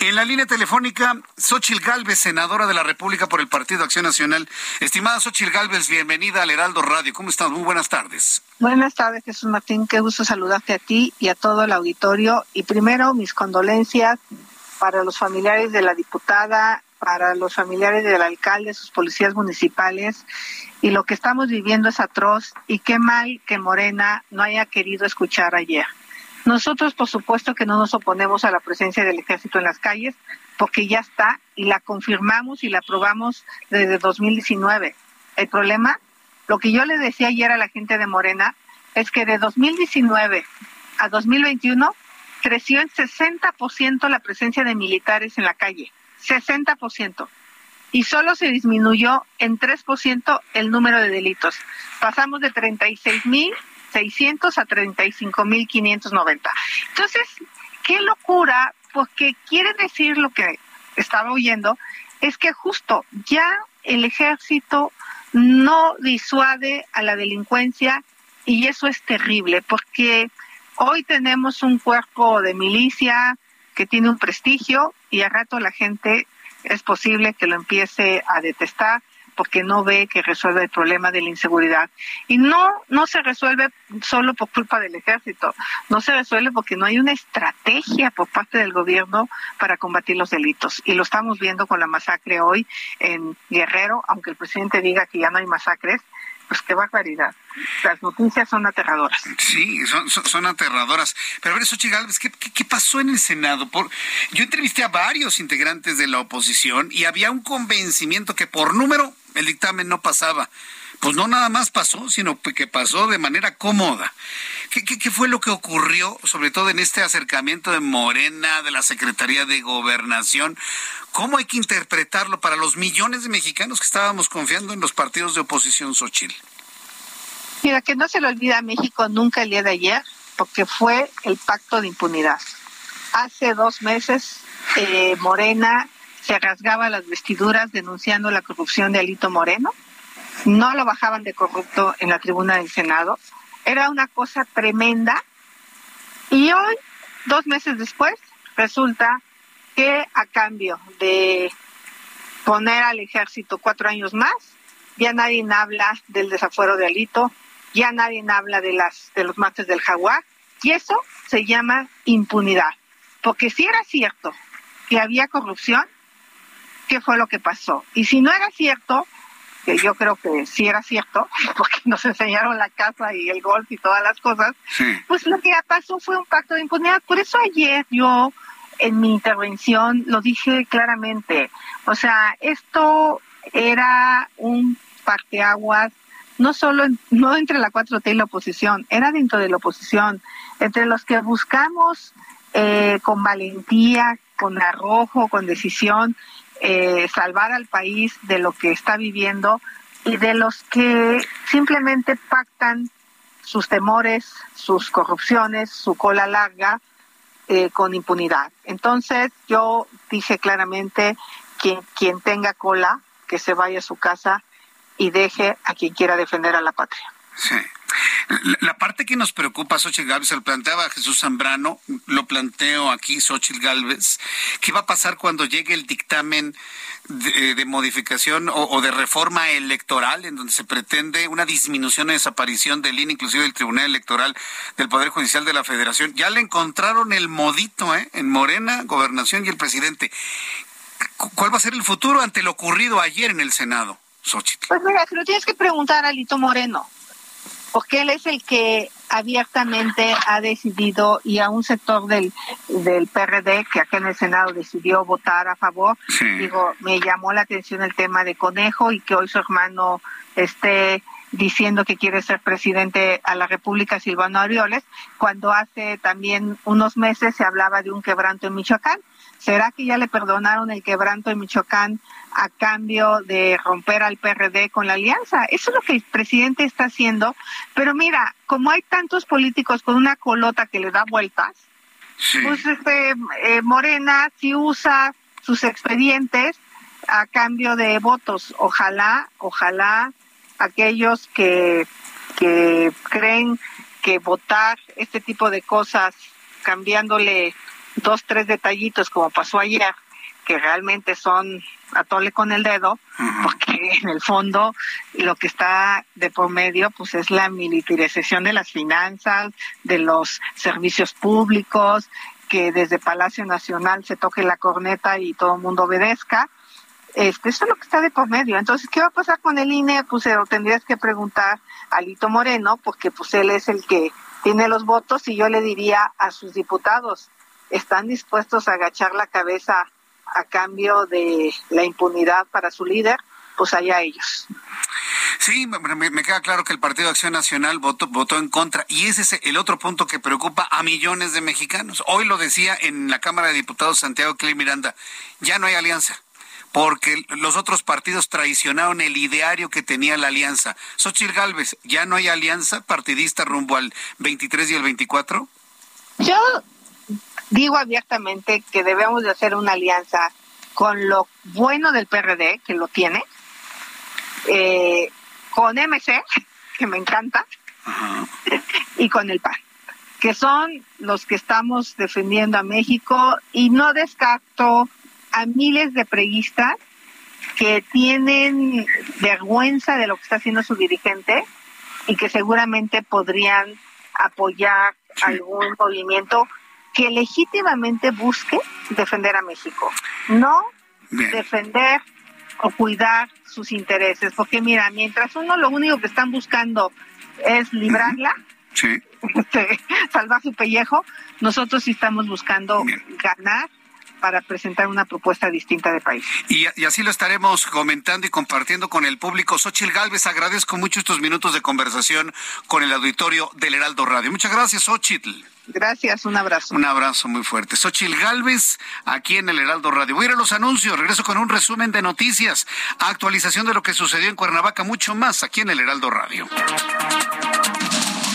Speaker 1: En la línea telefónica, Xochil Gálvez, senadora de la República por el Partido Acción Nacional. Estimada Xochil Gálvez, bienvenida al Heraldo Radio. ¿Cómo estás? Muy buenas tardes.
Speaker 18: Buenas tardes, Jesús Martín. Qué gusto saludarte a ti y a todo el auditorio. Y primero, mis condolencias para los familiares de la diputada, para los familiares del alcalde, sus policías municipales. Y lo que estamos viviendo es atroz. Y qué mal que Morena no haya querido escuchar ayer. Nosotros, por supuesto, que no nos oponemos a la presencia del ejército en las calles, porque ya está y la confirmamos y la aprobamos desde 2019. El problema, lo que yo le decía ayer a la gente de Morena, es que de 2019 a 2021 creció en 60% la presencia de militares en la calle. 60%. Y solo se disminuyó en 3% el número de delitos. Pasamos de 36 mil 600 a 35.590. Entonces, qué locura, porque quiere decir lo que estaba oyendo, es que justo ya el ejército no disuade a la delincuencia y eso es terrible, porque hoy tenemos un cuerpo de milicia que tiene un prestigio y a rato la gente es posible que lo empiece a detestar porque no ve que resuelve el problema de la inseguridad. Y no, no se resuelve solo por culpa del ejército, no se resuelve porque no hay una estrategia por parte del gobierno para combatir los delitos. Y lo estamos viendo con la masacre hoy en Guerrero, aunque el presidente diga que ya no hay masacres, pues qué barbaridad. Las noticias son aterradoras.
Speaker 1: Sí, son, aterradoras. Pero a ver, eso, Galvez, ¿qué, ¿qué, pasó en el Senado? Por, yo entrevisté a varios integrantes de la oposición y había un convencimiento que por número el dictamen no pasaba. Pues no nada más pasó, sino que pasó de manera cómoda. ¿Qué, fue lo que ocurrió, sobre todo en este acercamiento de Morena, de la Secretaría de Gobernación? ¿Cómo hay que interpretarlo para los millones de mexicanos que estábamos confiando en los partidos de oposición Xochitl?
Speaker 18: Mira, que no se le olvida a México nunca el día de ayer, porque fue el pacto de impunidad. Hace dos meses, eh, Morena se rasgaba las vestiduras denunciando la corrupción de Alito Moreno. No lo bajaban de corrupto en la tribuna del Senado. Era una cosa tremenda. Y hoy, dos meses después, resulta que a cambio de poner al ejército cuatro años más, ya nadie habla del desafuero de Alito, ya nadie habla de las de los mates del jaguar, y eso se llama impunidad. Porque si era cierto que había corrupción, qué fue lo que pasó. Y si no era cierto, que yo creo que sí era cierto, [LAUGHS] porque nos enseñaron la casa y el golf y todas las cosas, pues lo que pasó fue un pacto de impunidad. Por eso ayer yo en mi intervención lo dije claramente. O sea, esto era un parteaguas no solo no entre la 4T y la oposición, era dentro de la oposición, entre los que buscamos eh, con valentía, con arrojo, con decisión, eh, salvar al país de lo que está viviendo y de los que simplemente pactan sus temores, sus corrupciones, su cola larga eh, con impunidad. Entonces yo dije claramente, quien, quien tenga cola, que se vaya a su casa y deje a quien quiera defender a la patria.
Speaker 1: Sí. La parte que nos preocupa, Xochitl Galvez, lo planteaba Jesús Zambrano, lo planteo aquí, Xochitl Galvez, ¿qué va a pasar cuando llegue el dictamen de, modificación o, de reforma electoral en donde se pretende una disminución y desaparición del INE, inclusive del Tribunal Electoral del Poder Judicial de la Federación? Ya le encontraron el modito ¿eh? en Morena, Gobernación y el presidente. ¿Cuál va a ser el futuro ante lo ocurrido ayer en el Senado, Xochitl?
Speaker 18: Pues mira, se lo tienes que preguntar a Lito Moreno porque él es el que abiertamente ha decidido y a un sector del, del PRD que acá en el Senado decidió votar a favor. Digo, me llamó la atención el tema de Conejo y que hoy su hermano esté diciendo que quiere ser presidente a la República Silvano Aureoles, cuando hace también unos meses se hablaba de un quebranto en Michoacán. ¿Será que ya le perdonaron el quebranto en Michoacán a cambio de romper al PRD con la alianza? Eso es lo que el presidente está haciendo. Pero mira, como hay tantos políticos con una colota que le da vueltas, pues este, eh, Morena sí usa sus expedientes a cambio de votos. Ojalá, ojalá aquellos que, que creen que votar este tipo de cosas cambiándole dos, tres detallitos como pasó ayer, que realmente son a tole con el dedo, porque en el fondo lo que está de por medio pues es la militarización de las finanzas, de los servicios públicos, que desde Palacio Nacional se toque la corneta y todo el mundo obedezca. Este, eso es lo que está de por medio. Entonces, ¿qué va a pasar con el INE? Pues lo tendrías que preguntar a Lito Moreno, porque pues él es el que tiene los votos y yo le diría a sus diputados, están dispuestos a agachar la cabeza a cambio de la impunidad para su líder, pues allá ellos.
Speaker 1: Sí, me, queda claro que el Partido de Acción Nacional votó, votó en contra y ese es el otro punto que preocupa a millones de mexicanos. Hoy lo decía en la Cámara de Diputados Santiago Clay Miranda, ya no hay alianza porque los otros partidos traicionaron el ideario que tenía la alianza. Xochitl Galvez, ¿ya no hay alianza partidista rumbo al 23 y el 24?
Speaker 18: Yo digo abiertamente que debemos de hacer una alianza con lo bueno del PRD, que lo tiene, eh, con MC, [LAUGHS] que me encanta, y con el PAN, que son los que estamos defendiendo a México y no descarto a miles de preguistas que tienen vergüenza de lo que está haciendo su dirigente y que seguramente podrían apoyar algún movimiento que legítimamente busque defender a México, no defender o cuidar sus intereses, porque mira, mientras uno lo único que están buscando es librarla, [LAUGHS] este, salvar su pellejo, nosotros sí estamos buscando ganar para presentar una propuesta distinta de país.
Speaker 1: Y, así lo estaremos comentando y compartiendo con el público. Xochil Galvez, agradezco mucho estos minutos de conversación con el auditorio del Heraldo Radio. Muchas gracias, Xochitl.
Speaker 18: Gracias, un abrazo.
Speaker 1: Un abrazo muy fuerte. Xochil Galvez, aquí en el Heraldo Radio. Voy a ir a los anuncios, regreso con un resumen de noticias, actualización de lo que sucedió en Cuernavaca, mucho más aquí en el Heraldo Radio.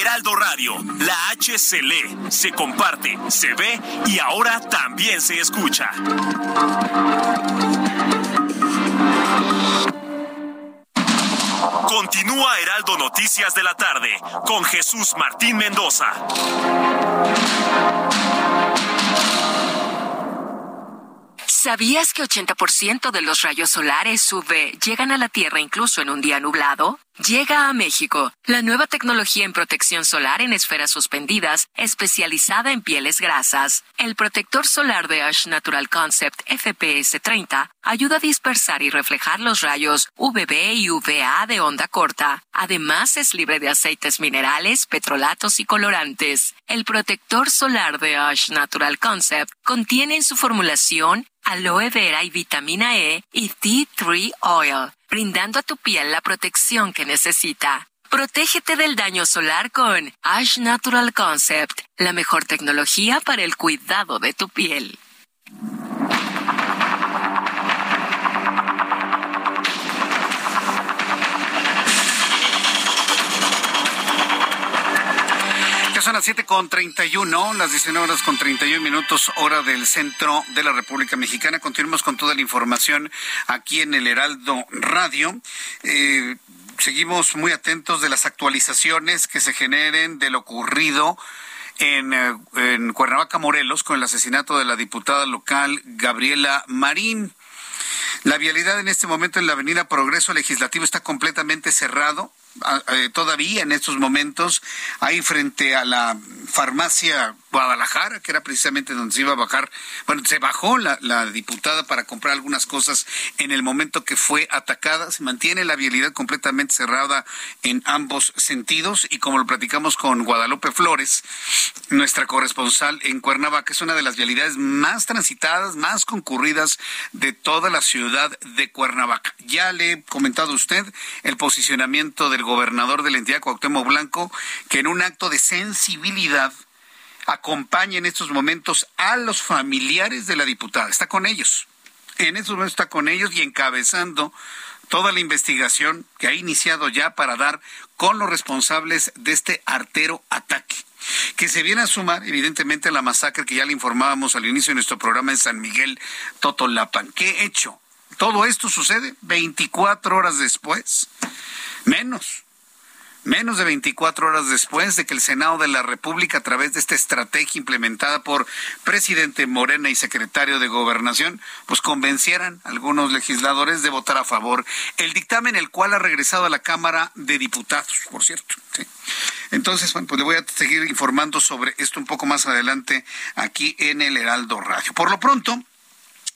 Speaker 15: Heraldo Radio, la H se lee, se comparte, se ve y ahora también se escucha. Continúa Heraldo Noticias de la tarde con Jesús Martín Mendoza.
Speaker 19: ¿Sabías que 80% de los rayos solares UV llegan a la Tierra incluso en un día nublado? Llega a México la nueva tecnología en protección solar en esferas suspendidas, especializada en pieles grasas. El protector solar de Ash Natural Concept FPS 30 ayuda a dispersar y reflejar los rayos UVB y UVA de onda corta. Además, es libre de aceites minerales, petrolatos y colorantes. El protector solar de Ash Natural Concept contiene en su formulación aloe vera y vitamina E y Tea Tree Oil brindando a tu piel la protección que necesita. Protégete del daño solar con Ash Natural Concept, la mejor tecnología para el cuidado de tu piel.
Speaker 1: Las 7 con 31, las 19 horas con 31 minutos, hora del centro de la República Mexicana. Continuamos con toda la información aquí en el Heraldo Radio. Eh, seguimos muy atentos de las actualizaciones que se generen de lo ocurrido en, eh, en Cuernavaca, Morelos, con el asesinato de la diputada local Gabriela Marín. La vialidad en este momento en la avenida Progreso Legislativo está completamente cerrado. Eh, todavía en estos momentos ahí frente a la farmacia Guadalajara, que era precisamente donde se iba a bajar, bueno, se bajó la, diputada para comprar algunas cosas en el momento que fue atacada. Se mantiene la vialidad completamente cerrada en ambos sentidos y como lo platicamos con Guadalupe Flores, nuestra corresponsal en Cuernavaca, es una de las vialidades más transitadas, más concurridas de toda la ciudad de Cuernavaca. Ya le he comentado a usted el posicionamiento del gobernador de la entidad Cuauhtémoc Blanco, que en un acto de sensibilidad acompaña en estos momentos a los familiares de la diputada. Está con ellos. En estos momentos está con ellos y encabezando toda la investigación que ha iniciado ya para dar con los responsables de este artero ataque que se viene a sumar evidentemente a la masacre que ya le informábamos al inicio de nuestro programa en San Miguel Totolapan. ¿Qué hecho? Todo esto sucede 24 horas después, menos, menos de 24 horas después de que el Senado de la República, a través de esta estrategia implementada por presidente Morena y secretario de Gobernación, pues convencieran a algunos legisladores de votar a favor el dictamen, el cual ha regresado a la Cámara de Diputados, por cierto. Entonces, bueno, pues le voy a seguir informando sobre esto un poco más adelante aquí en el Heraldo Radio. Por lo pronto,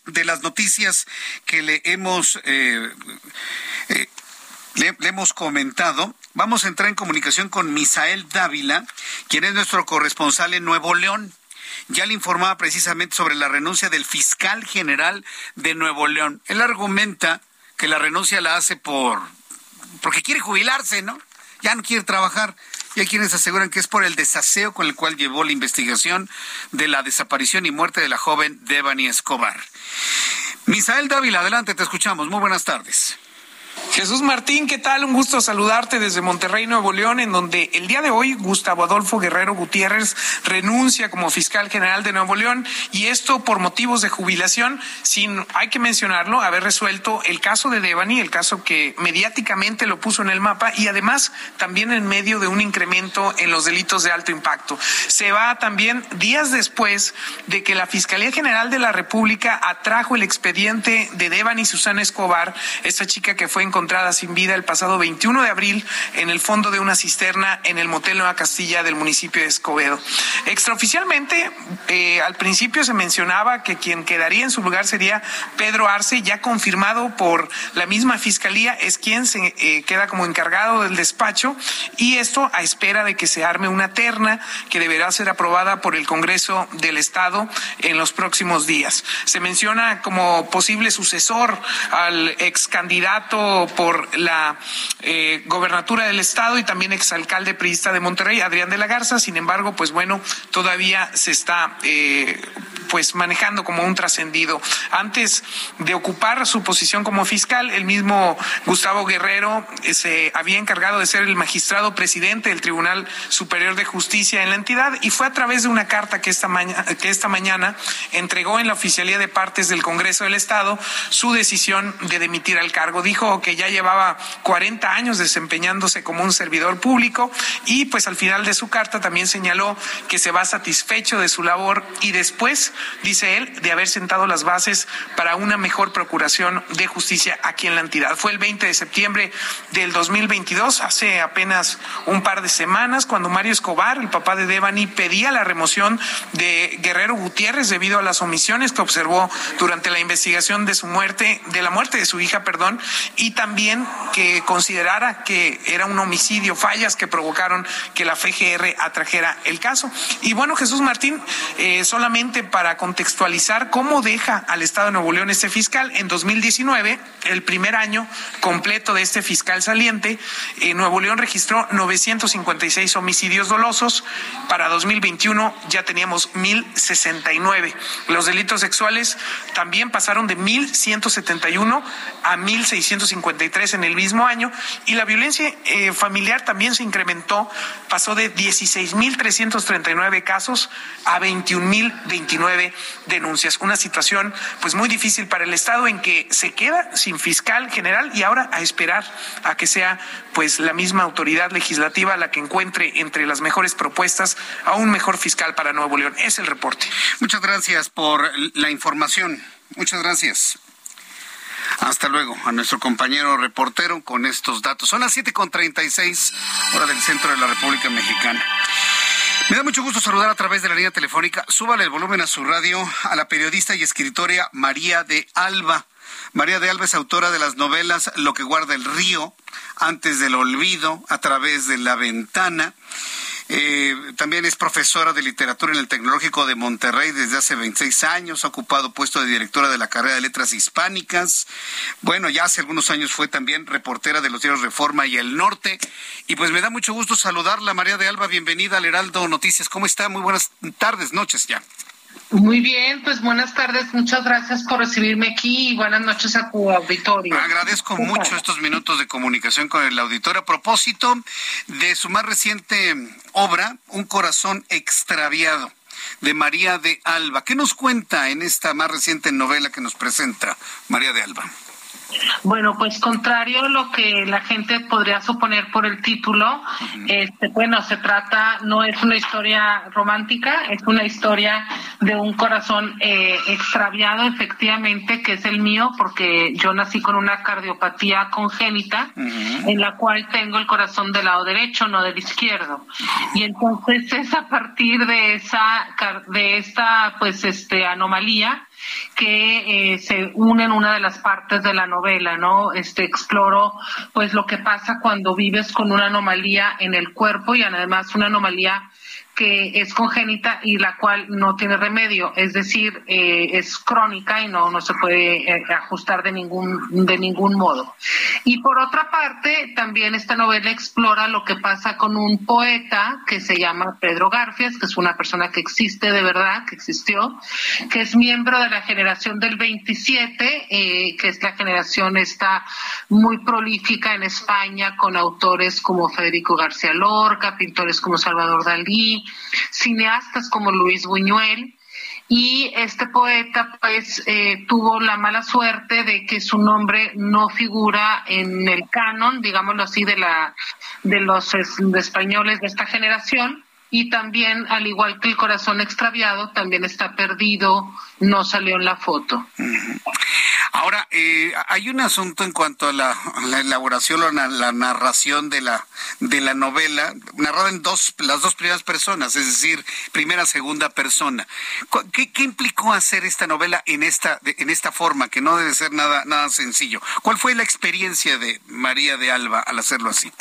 Speaker 1: de las noticias que le hemos eh, eh, le, le, hemos comentado, vamos a entrar en comunicación con Misael Dávila, quien es nuestro corresponsal en Nuevo León. Ya le informaba precisamente sobre la renuncia del fiscal general de Nuevo León. Él argumenta que la renuncia la hace por porque quiere jubilarse, ¿no? Ya no quiere trabajar. Y hay quienes aseguran que es por el desaseo con el cual llevó la investigación de la desaparición y muerte de la joven Devani Escobar. Misael Dávila, adelante, te escuchamos. Muy buenas tardes.
Speaker 20: Jesús Martín, ¿qué tal? Un gusto saludarte desde Monterrey, Nuevo León, en donde el día de hoy Gustavo Adolfo Guerrero Gutiérrez renuncia como fiscal general de Nuevo León y esto por motivos de jubilación, sin, hay que mencionarlo, haber resuelto el caso de Devani, el caso que mediáticamente lo puso en el mapa y además también en medio de un incremento en los delitos de alto impacto. Se va también días después de que la Fiscalía General de la República atrajo el expediente de Devani Susana Escobar, esta chica que fue encontrada sin vida el pasado 21 de abril en el fondo de una cisterna en el motel Nueva Castilla del municipio de Escobedo. Extraoficialmente, eh, al principio se mencionaba que quien quedaría en su lugar sería Pedro Arce, ya confirmado por la misma fiscalía, es quien se eh, queda como encargado del despacho y esto a espera de que se arme una terna que deberá ser aprobada por el Congreso del Estado en los próximos días. Se menciona como posible sucesor al ex candidato por la eh, gobernatura del estado y también exalcalde priista de Monterrey, Adrián de la Garza. Sin embargo, pues bueno, todavía se está eh, pues manejando como un trascendido. Antes de ocupar su posición como fiscal, el mismo Gustavo Guerrero eh, se había encargado de ser el magistrado presidente del Tribunal Superior de Justicia en la entidad y fue a través de una carta que esta, mañana, que esta mañana entregó en la oficialía de partes del Congreso del Estado su decisión de demitir al cargo. Dijo que ya llevaba 40 años desempeñándose como un servidor público y pues al final de su carta también señaló que se va satisfecho de su labor y después, dice él, de haber sentado las bases para una mejor procuración de justicia aquí en la entidad. Fue el 20 de septiembre del 2022, hace apenas un par de semanas, cuando Mario Escobar, el papá de Devani, pedía la remoción de Guerrero Gutiérrez debido a las omisiones que observó durante la investigación de su muerte, de la muerte de su hija, perdón, y también que considerara que era un homicidio, fallas que provocaron que la FGR atrajera el caso. Y bueno, Jesús Martín, eh, solamente para contextualizar cómo deja al Estado de Nuevo León este fiscal. En 2019, el primer año completo de este fiscal saliente, eh, Nuevo León registró 956 homicidios dolosos. Para 2021 ya teníamos 1069. Los delitos sexuales también pasaron de 1171 a 1653 en el mismo año y la violencia eh, familiar también se incrementó, pasó de 16.339 casos a 21.029 denuncias. Una situación pues muy difícil para el Estado en que se queda sin fiscal general y ahora a esperar a que sea pues la misma autoridad legislativa la que encuentre entre las mejores propuestas a un mejor fiscal para Nuevo León. Es el reporte.
Speaker 1: Muchas gracias por la información. Muchas gracias. Hasta luego a nuestro compañero reportero con estos datos. Son las 7.36 hora del centro de la República Mexicana. Me da mucho gusto saludar a través de la línea telefónica. Súbale el volumen a su radio a la periodista y escritora María de Alba. María de Alba es autora de las novelas Lo que guarda el río, Antes del olvido, A través de la ventana eh, también es profesora de literatura en el Tecnológico de Monterrey desde hace 26 años. Ha ocupado puesto de directora de la carrera de letras hispánicas. Bueno, ya hace algunos años fue también reportera de los diarios Reforma y El Norte. Y pues me da mucho gusto saludarla, María de Alba. Bienvenida al Heraldo Noticias. ¿Cómo está? Muy buenas tardes, noches ya.
Speaker 21: Muy bien, pues buenas tardes, muchas gracias por recibirme aquí y buenas noches a tu auditorio.
Speaker 1: Agradezco mucho estos minutos de comunicación con el auditorio a propósito de su más reciente obra, Un corazón extraviado de María de Alba. ¿Qué nos cuenta en esta más reciente novela que nos presenta María de Alba?
Speaker 21: Bueno, pues contrario a lo que la gente podría suponer por el título, este, bueno, se trata, no es una historia romántica, es una historia de un corazón eh, extraviado, efectivamente, que es el mío, porque yo nací con una cardiopatía congénita, en la cual tengo el corazón del lado derecho, no del izquierdo. Y entonces es a partir de esa, de esta, pues, este, anomalía, que eh, se unen una de las partes de la novela, ¿no? Este exploro pues lo que pasa cuando vives con una anomalía en el cuerpo y además una anomalía que es congénita y la cual no tiene remedio, es decir, eh, es crónica y no, no se puede eh, ajustar de ningún, de ningún modo. Y por otra parte, también esta novela explora lo que pasa con un poeta que se llama Pedro Garfias, que es una persona que existe de verdad, que existió, que es miembro de la generación del 27, eh, que es la generación esta muy prolífica en España con autores como Federico García Lorca, pintores como Salvador Dalí, cineastas como Luis Buñuel, y este poeta pues eh, tuvo la mala suerte de que su nombre no figura en el canon, digámoslo así, de la de los españoles de esta generación y también al igual que el corazón extraviado también está perdido, no salió en la foto.
Speaker 1: Ahora, eh, hay un asunto en cuanto a la, elaboración o la, narración de la, de la novela, narrada en dos, las dos primeras personas, es decir, primera, segunda persona. ¿Qué, qué implicó hacer esta novela en esta, en esta forma, que no debe ser nada, nada sencillo? ¿Cuál fue la experiencia de María de Alba al hacerlo así?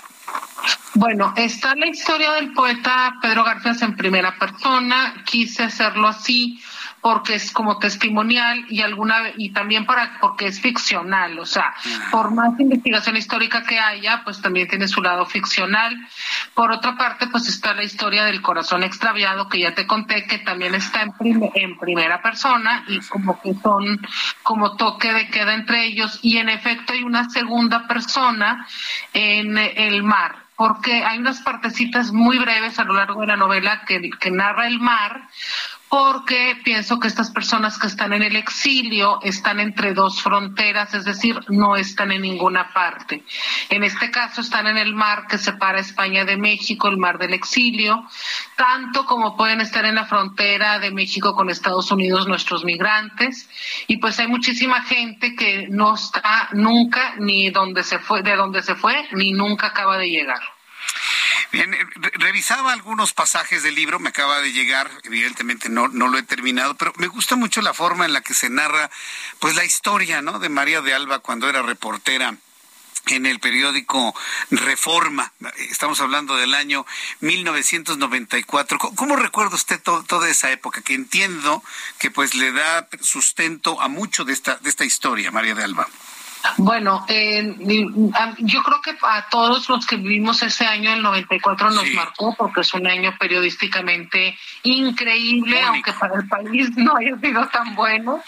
Speaker 21: Bueno, está la historia del poeta Pedro García en primera persona. Quise hacerlo así porque es como testimonial y alguna y también para porque es ficcional, o sea, por más investigación histórica que haya, pues también tiene su lado ficcional. Por otra parte, pues está la historia del corazón extraviado que ya te conté que también está en, en primera persona y como que son como toque de queda entre ellos. Y en efecto hay una segunda persona en el mar porque hay unas partecitas muy breves a lo largo de la novela que, que narra el mar, porque pienso que estas personas que están en el exilio están entre dos fronteras, es decir, no están en ninguna parte. En este caso están en el mar que separa España de México, el mar del exilio, tanto como pueden estar en la frontera de México con Estados Unidos nuestros migrantes, y pues hay muchísima gente que no está nunca ni donde se fue, de donde se fue, ni nunca acaba de llegar.
Speaker 1: Bien, eh, revisaba algunos pasajes del libro, me acaba de llegar, evidentemente no, no lo he terminado, pero me gusta mucho la forma en la que se narra, pues la historia, ¿no? De María de Alba cuando era reportera en el periódico Reforma. Estamos hablando del año 1994. ¿Cómo, recuerda usted toda esa época? Que entiendo que pues le da sustento a mucho de esta, de esta historia, María de Alba.
Speaker 21: Bueno, eh, yo creo que a todos los que vivimos ese año, el 94, nos marcó porque es un año periodísticamente increíble, aunque para el país [LAUGHS] no haya sido tan bueno.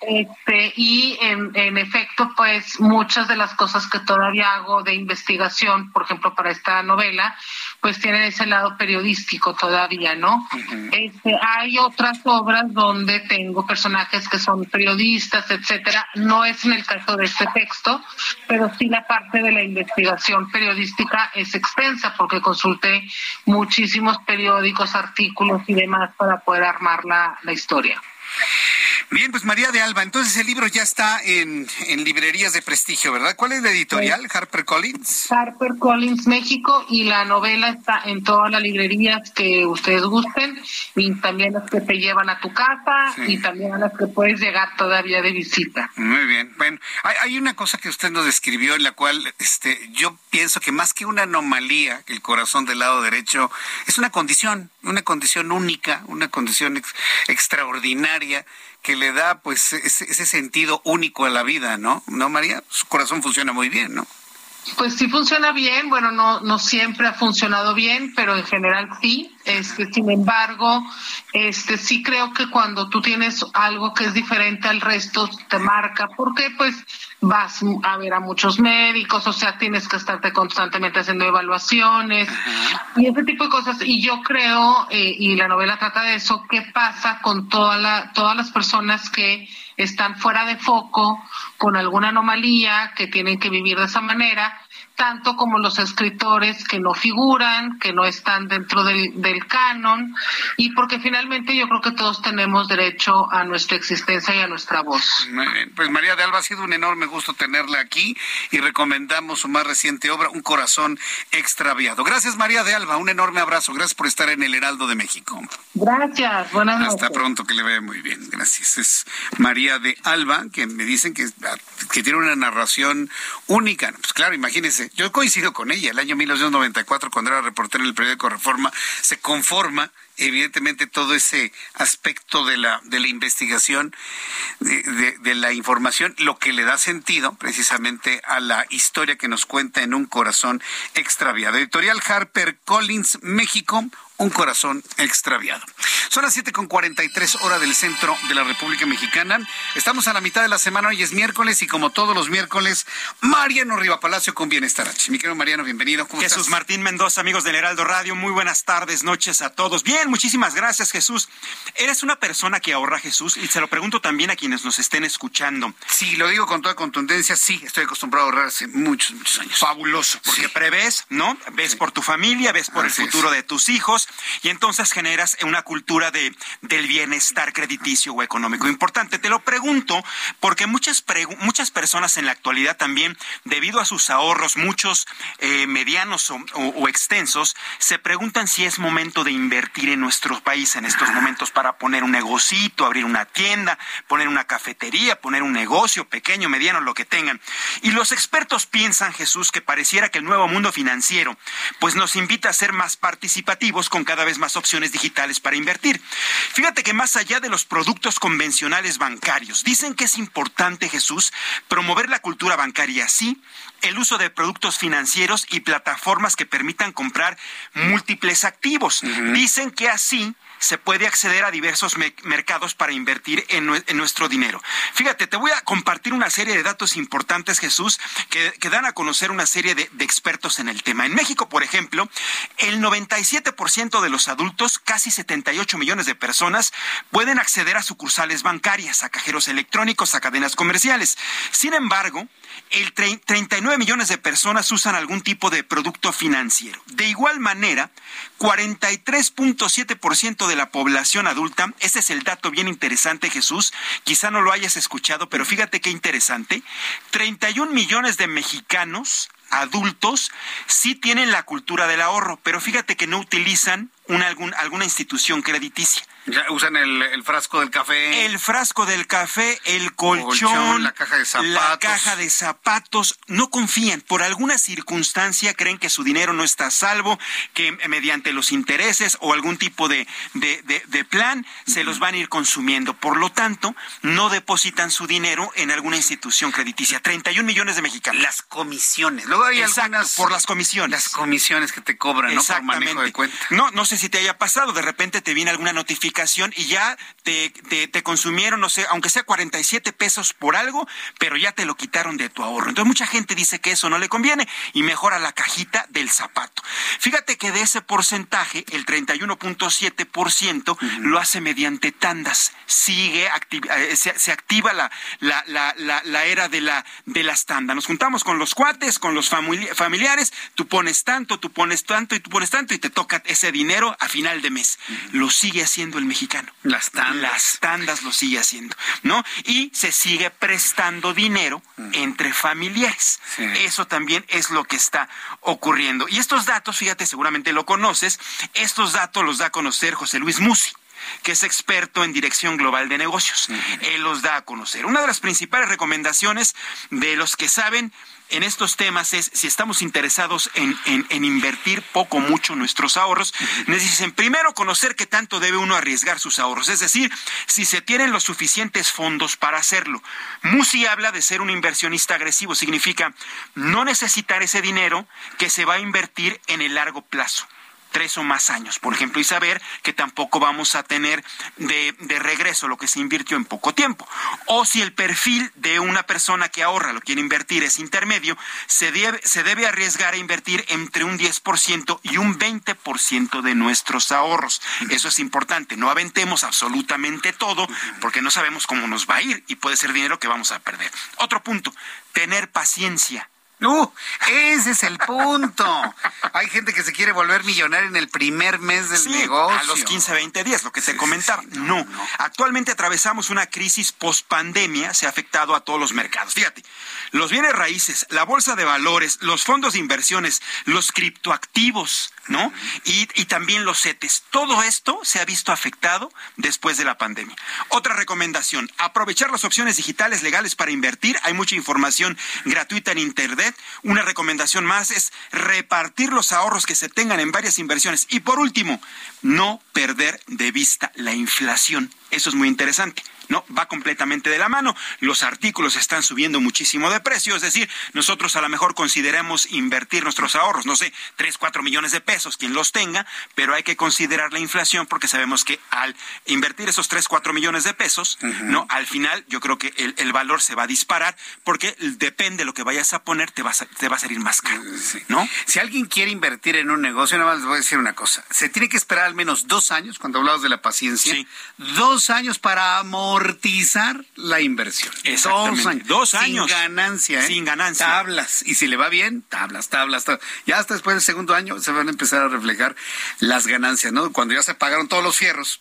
Speaker 21: Este, y en, en efecto, pues muchas de las cosas que todavía hago de investigación, por ejemplo, para esta novela, pues tienen ese lado periodístico todavía, ¿no? este, hay otras obras donde tengo personajes que son periodistas, etcétera. No es en el caso de este texto, pero sí la parte de la investigación periodística es extensa porque consulté muchísimos periódicos, artículos y demás para poder armar la, la historia.
Speaker 1: Bien, pues María de Alba, entonces el libro ya está en, librerías de prestigio, ¿verdad? ¿Cuál es la editorial? ¿Harper Collins?
Speaker 21: Harper Collins México y la novela está en todas las librerías que ustedes gusten y también las que te llevan a tu casa y también a las que puedes llegar todavía de visita.
Speaker 1: Muy bien. Bueno, hay, hay una cosa que usted nos describió en la cual este, yo pienso que más que una anomalía, el corazón del lado derecho es una condición, una condición única, una condición extraordinaria que le da pues ese, sentido único a la vida, ¿no? ¿No, María? Su corazón funciona muy bien, ¿no?
Speaker 21: Pues sí funciona bien, bueno, no, no siempre ha funcionado bien, pero en general sí. Este, sin embargo, este, sí creo que cuando tú tienes algo que es diferente al resto, te marca, porque pues vas a ver a muchos médicos, o sea, tienes que estarte constantemente haciendo evaluaciones y ese tipo de cosas. Y yo creo, eh, y la novela trata de eso, qué pasa con toda la, todas las personas que están fuera de foco, con alguna anomalía, que tienen que vivir de esa manera tanto como los escritores que no figuran, que no están dentro del, canon, y porque finalmente yo creo que todos tenemos derecho a nuestra existencia y a nuestra voz.
Speaker 1: Pues María de Alba, ha sido un enorme gusto tenerla aquí y recomendamos su más reciente obra, Un corazón extraviado. Gracias María de Alba, un enorme abrazo, gracias por estar en el Heraldo de México.
Speaker 21: Gracias, buenas noches.
Speaker 1: Hasta pronto, que le vea muy bien, gracias. Es María de Alba, que me dicen que, que tiene una narración única. Pues claro, imagínense, yo coincido con ella. El año 1994, cuando era reportero en el periódico Reforma, se conforma evidentemente todo ese aspecto de la, de la investigación, de, de, la información, lo que le da sentido precisamente a la historia que nos cuenta en un corazón extraviado. Editorial Harper Collins, México, un corazón extraviado. Son las 7.43 hora del centro de la República Mexicana. Estamos a la mitad de la semana, hoy es miércoles y como todos los miércoles, Mariano Riva Palacio con Bienestar Mi querido Mariano, bienvenido.
Speaker 22: Jesús Martín Mendoza, amigos del Heraldo Radio, muy buenas tardes, noches a todos. Bien, muchísimas gracias Jesús. ¿Eres una persona que ahorra Jesús? Y se lo pregunto también a quienes nos estén escuchando.
Speaker 1: Sí, lo digo con toda contundencia, sí, estoy acostumbrado a ahorrar hace muchos, muchos años.
Speaker 22: Fabuloso, porque prevés, ¿no? Ves por tu familia, ves por el futuro de tus hijos y entonces generas una cultura de, del bienestar crediticio o económico. Importante, te lo pregunto porque muchas, muchas personas en la actualidad también, debido a sus ahorros, muchos eh, medianos o, extensos, se preguntan si es momento de invertir en nuestro país en estos momentos para poner un negocito, abrir una tienda, poner una cafetería, poner un negocio pequeño, mediano, lo que tengan. Y los expertos piensan, Jesús, que pareciera que el nuevo mundo financiero pues nos invita a ser más participativos cada vez más opciones digitales para invertir. Fíjate que más allá de los productos convencionales bancarios, dicen que es importante, Jesús, promover la cultura bancaria así, el uso de productos financieros y plataformas que permitan comprar múltiples activos. Dicen que así se puede acceder a diversos mercados para invertir en, nuestro dinero. Fíjate, te voy a compartir una serie de datos importantes, Jesús, que, dan a conocer una serie de, de, expertos en el tema. En México, por ejemplo, el 97% de los adultos, casi 78 millones de personas, pueden acceder a sucursales bancarias, a cajeros electrónicos, a cadenas comerciales. Sin embargo, el 39 millones de personas usan algún tipo de producto financiero. De igual manera, 43.7% de la población adulta, ese es el dato bien interesante, Jesús, quizá no lo hayas escuchado, pero fíjate qué interesante, 31 millones de mexicanos adultos sí tienen la cultura del ahorro, pero fíjate que no utilizan una, algún, alguna institución crediticia.
Speaker 1: Ya usan el, frasco del café.
Speaker 22: El frasco del café, el colchón,
Speaker 1: la caja de zapatos.
Speaker 22: La caja de zapatos. No confían. Por alguna circunstancia creen que su dinero no está a salvo, que mediante los intereses o algún tipo de, de, plan se los van a ir consumiendo. Por lo tanto, no depositan su dinero en alguna institución crediticia. 31 millones de mexicanos.
Speaker 1: Las comisiones. Luego hay algunas...
Speaker 22: Por las comisiones.
Speaker 1: Las comisiones que te cobran, ¿no? Por manejo de cuenta.
Speaker 22: No, no sé si te haya pasado. De repente te viene alguna notificación y ya te, te, consumieron, no sé, aunque sea 47 pesos por algo, pero ya te lo quitaron de tu ahorro. Entonces mucha gente dice que eso no le conviene y mejora la cajita del zapato. Fíjate que de ese porcentaje, el 31.7% lo hace mediante tandas. Sigue, eh, se, activa la, la, la, la, era de, la, de las tandas. Nos juntamos con los cuates, con los familiares, tú pones tanto, tú pones tanto y tú pones tanto y te toca ese dinero a final de mes. Lo sigue haciendo el mexicano.
Speaker 1: Las tandas.
Speaker 22: Las tandas lo sigue haciendo, ¿no? Y se sigue prestando dinero entre familiares. Eso también es lo que está ocurriendo. Y estos datos, fíjate, seguramente lo conoces, estos datos los da a conocer José Luis Musi que es experto en dirección global de negocios. Él los da a conocer. Una de las principales recomendaciones de los que saben en estos temas es si estamos interesados en, en, invertir poco o mucho nuestros ahorros, necesitan primero conocer qué tanto debe uno arriesgar sus ahorros, es decir, si se tienen los suficientes fondos para hacerlo. Musi habla de ser un inversionista agresivo, significa no necesitar ese dinero que se va a invertir en el largo plazo tres o más años, por ejemplo, y saber que tampoco vamos a tener de, regreso lo que se invirtió en poco tiempo. O si el perfil de una persona que ahorra, lo quiere invertir, es intermedio, se debe, se debe arriesgar a invertir entre un 10% y un 20% de nuestros ahorros. Eso es importante, no aventemos absolutamente todo porque no sabemos cómo nos va a ir y puede ser dinero que vamos a perder. Otro punto, tener paciencia
Speaker 1: no, ese es el punto. Hay gente que se quiere volver millonaria en el primer mes del negocio.
Speaker 22: A los 15, 20 días, lo que te comentaba. no, Actualmente atravesamos una crisis post-pandemia, se ha afectado a todos los mercados. Fíjate, los bienes raíces, la bolsa de valores, los fondos de inversiones, los criptoactivos, ¿no? Y, y también los CETES. Todo esto se ha visto afectado después de la pandemia. Otra recomendación, aprovechar las opciones digitales legales para invertir. Hay mucha información gratuita en Internet. Una recomendación más es repartir los ahorros que se tengan en varias inversiones. Y por último, no perder de vista la inflación. Eso es muy interesante. No, va completamente de la mano. Los artículos están subiendo muchísimo de precio, es decir, nosotros a lo mejor consideremos invertir nuestros ahorros, no sé, 3, 4 millones de pesos, quien los tenga, pero hay que considerar la inflación porque sabemos que al invertir esos 3, 4 millones de pesos, no, al final yo creo que el, valor se va a disparar porque depende de lo que vayas a poner, te va a, te va a salir más caro, ¿no?
Speaker 1: Si alguien quiere invertir en un negocio, nada más les voy a decir una cosa, se tiene que esperar al menos dos años, cuando hablamos de la paciencia, dos años para amor amortizar la inversión.
Speaker 22: Dos años. Dos años.
Speaker 1: Sin ganancia, ¿eh?
Speaker 22: Sin ganancia.
Speaker 1: Tablas. Y si le va bien, tablas, tablas, tablas. Ya hasta después del segundo año se van a empezar a reflejar las ganancias, ¿no? Cuando ya se pagaron todos los fierros.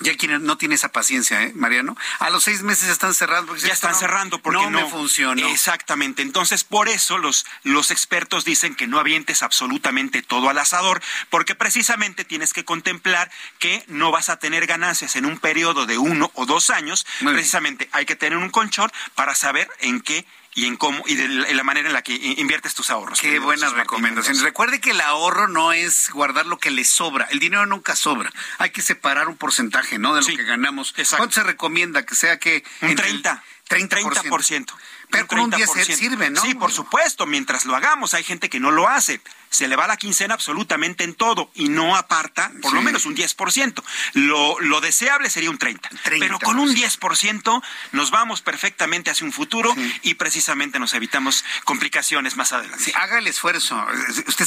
Speaker 1: Ya quien no tiene esa paciencia, ¿eh, Mariano? A los seis meses están cerrando.
Speaker 22: ya están cerrando porque no,
Speaker 1: no me funcionó.
Speaker 22: Exactamente. Entonces, por eso los, los expertos dicen que no avientes absolutamente todo al asador, porque precisamente tienes que contemplar que no vas a tener ganancias en un periodo de uno o dos años. precisamente hay que tener un colchón para saber en qué y en cómo y de la manera en la que inviertes tus ahorros.
Speaker 1: Qué buenas recomendaciones. Recuerde que el ahorro no es guardar lo que le sobra. El dinero nunca sobra. Hay que separar un porcentaje, ¿no? De lo que ganamos. ¿Cuánto se recomienda que sea que
Speaker 22: un 30 30%. 30%.
Speaker 1: Pero con un 10 sirve, ¿no?
Speaker 22: Sí, por supuesto, mientras lo hagamos. Hay gente que no lo hace se le va la quincena absolutamente en todo y no aparta por lo menos un 10%. Lo, lo deseable sería un 30%, Pero con un 10% nos vamos perfectamente hacia un futuro y precisamente nos evitamos complicaciones más adelante.
Speaker 1: haga el esfuerzo. Usted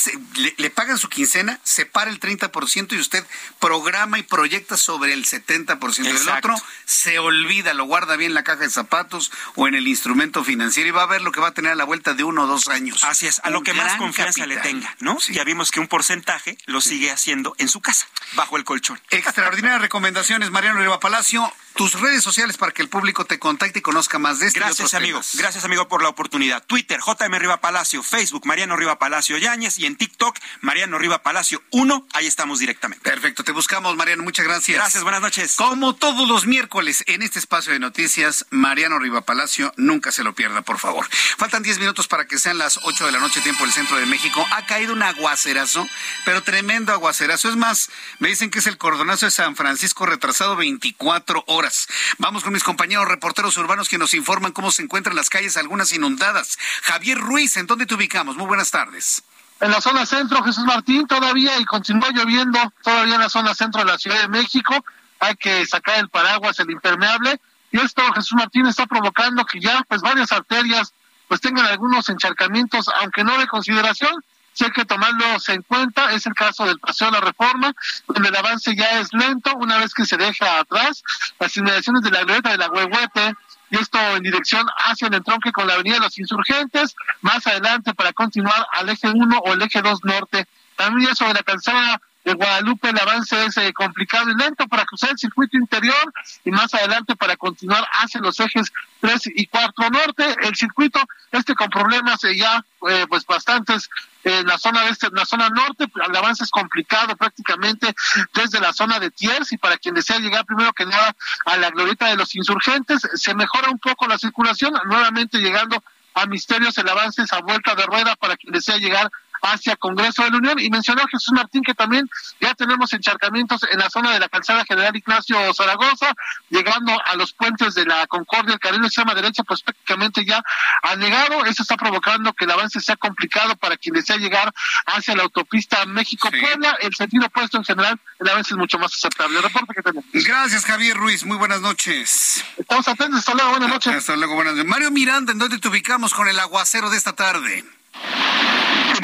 Speaker 1: le, pagan su quincena, separa el 30% y usted programa y proyecta sobre el 70%. del otro se olvida, lo guarda bien en la caja de zapatos o en el instrumento financiero y va a ver lo que va a tener a la vuelta de uno o dos años.
Speaker 22: Así es, a lo que más confianza le tenga. ¿no? Ya vimos que un porcentaje lo sigue haciendo en su casa, bajo el colchón.
Speaker 1: Extraordinarias recomendaciones, Mariano Riva Palacio. tus redes sociales para que el público te contacte y conozca más de este
Speaker 22: Gracias, amigo. Gracias, amigo, por la oportunidad. Twitter, JM Riva Palacio, Facebook, Mariano Riva Palacio Yáñez y en TikTok, Mariano Riva Palacio 1. Ahí estamos directamente.
Speaker 1: Perfecto, te buscamos, Mariano. Muchas gracias.
Speaker 22: Gracias, buenas noches.
Speaker 1: Como todos los miércoles en este espacio de noticias, Mariano Riva Palacio, nunca se lo por favor. Faltan 10 minutos para que sean las 8 de la noche, tiempo del centro de México. Ha caído un aguacerazo, pero tremendo aguacerazo. Es más, me dicen que es el cordonazo de San Francisco retrasado 24 horas. Vamos con mis compañeros reporteros urbanos que nos informan cómo se encuentran las calles, algunas inundadas. Javier Ruiz, ¿en dónde te ubicamos? Muy buenas tardes.
Speaker 2: En la zona centro, Jesús Martín, todavía y continúa lloviendo, todavía en la zona centro de la Ciudad de México. Hay que sacar el paraguas, el impermeable. Y esto, Jesús Martín, está provocando que ya pues varias arterias pues tengan algunos encharcamientos, aunque no de consideración, sí hay que tomarlos en cuenta. Es el caso del Paseo de la Reforma, donde el avance ya es lento una vez que se deja atrás las inmediaciones de la glorieta de la Huehuete, y esto en dirección hacia el entronque con la Avenida de los Insurgentes, más adelante para continuar al eje 1 o el eje 2 norte. También ya sobre la calzada de Guadalupe el avance es eh, complicado y lento para cruzar el circuito interior y más adelante para continuar hacia los ejes 3 y 4 norte. El circuito, este con problemas eh, ya eh, pues bastantes en la zona este, en la zona norte, el avance es complicado prácticamente desde la zona de Tiers y para quien desea llegar primero que nada a la glorieta de los insurgentes, se mejora un poco la circulación, nuevamente llegando a Misterios el avance es a vuelta de rueda para quien desea llegar hacia Congreso de la Unión. Y mencionó Jesús Martín que también ya tenemos encharcamientos en la zona de la calzada General Ignacio Zaragoza, llegando a los puentes de la Concordia, el carril de extrema derecha, pues prácticamente ya ha negado. Eso está provocando que el avance sea complicado para quien desea llegar hacia la autopista México-Puebla. El sentido opuesto en general, el avance es mucho más aceptable. El reporte que tenemos.
Speaker 1: Gracias, Javier Ruiz. Muy buenas noches.
Speaker 2: Estamos atentos. Hasta luego. Buenas noches.
Speaker 1: Hasta luego. Buenas noches. Mario Miranda, ¿en dónde te ubicamos con el aguacero de esta tarde?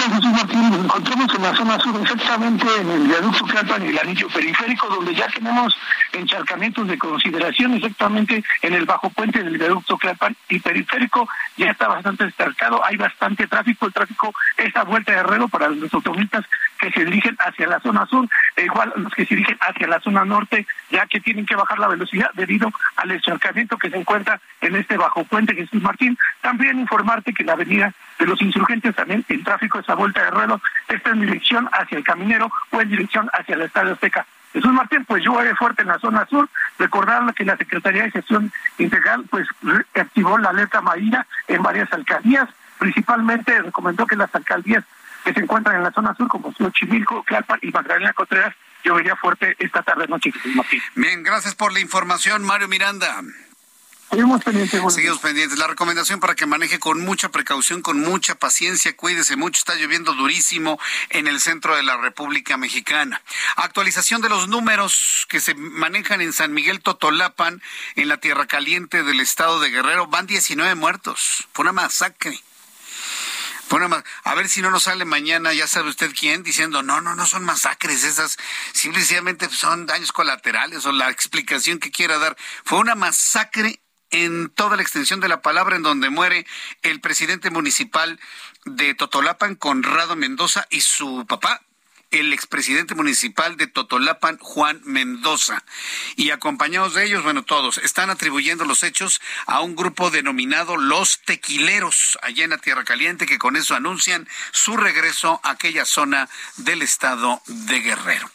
Speaker 3: ¿Qué tal, Jesús Martín? Nos encontramos en la zona sur, exactamente en el viaducto Calpan y el anillo periférico, donde ya tenemos encharcamientos de consideración, exactamente en el bajo puente del viaducto Calpan y periférico, ya está bastante descartado, hay bastante tráfico, el tráfico es a vuelta de herrero para los automovilistas que se dirigen hacia la zona sur, e igual los que se dirigen hacia la zona norte, ya que tienen que bajar la velocidad debido al encharcamiento que se encuentra en este bajo puente Jesús Martín. También informarte que la avenida de los insurgentes también el tráfico esa vuelta de ruedo está en dirección hacia el caminero o en dirección hacia el Estadio Azteca. Jesús Martín, pues llueve fuerte en la zona sur. Recordar que la Secretaría de Gestión Integral pues activó la alerta marina en varias alcaldías. Principalmente recomendó que las alcaldías que se encuentran en la zona sur, como Xochimilco, Tlalpan y Magdalena Contreras, llovería fuerte esta tarde noche, Jesús Martín.
Speaker 1: Bien, gracias por la información, Mario Miranda.
Speaker 3: Seguimos pendientes.
Speaker 1: Seguimos pendientes. La recomendación para que maneje con mucha precaución, con mucha paciencia, cuídese mucho. Está lloviendo durísimo en el centro de la República Mexicana. Actualización de los números que se manejan en San Miguel Totolapan, en la Tierra Caliente del estado de Guerrero. Van 19 muertos. Fue una masacre. Ma- a ver si no nos sale mañana, ya sabe usted quién, diciendo, no, no, no son masacres esas, simplemente son daños colaterales o la explicación que quiera dar. Fue una masacre en toda la extensión de la palabra, en donde muere el presidente municipal de Totolapan, Conrado Mendoza, y su papá, el expresidente municipal de Totolapan, Juan Mendoza. Y acompañados de ellos, bueno, todos, están atribuyendo los hechos a un grupo denominado Los Tequileros, allá en la Tierra Caliente, que con eso anuncian su regreso a aquella zona del estado de Guerrero.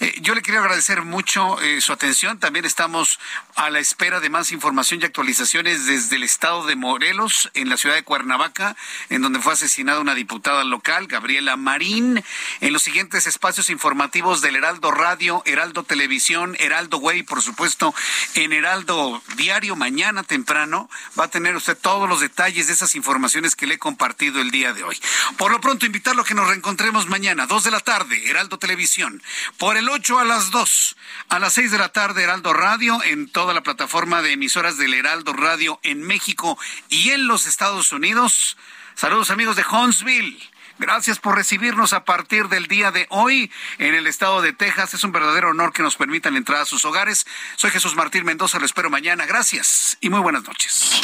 Speaker 1: Eh, yo le quiero agradecer mucho eh, su atención. También estamos a la espera de más información y actualizaciones desde el estado de Morelos, en la ciudad de Cuernavaca, en donde fue asesinada una diputada local, Gabriela Marín. En los siguientes espacios informativos del Heraldo Radio, Heraldo Televisión, Heraldo Way, por supuesto, en Heraldo Diario, mañana temprano, va a tener usted todos los detalles de esas informaciones que le he compartido el día de hoy. Por lo pronto, invitarlo a que nos reencontremos mañana, dos de la tarde, Heraldo Televisión, por el 8 a las 2, a las 6 de la tarde, Heraldo Radio, en toda la plataforma de emisoras del Heraldo Radio en México y en los Estados Unidos. Saludos amigos de Huntsville. Gracias por recibirnos a partir del día de hoy en el estado de Texas. Es un verdadero honor que nos permitan entrar a sus hogares. Soy Jesús Martín Mendoza, lo espero mañana. Gracias y muy buenas noches.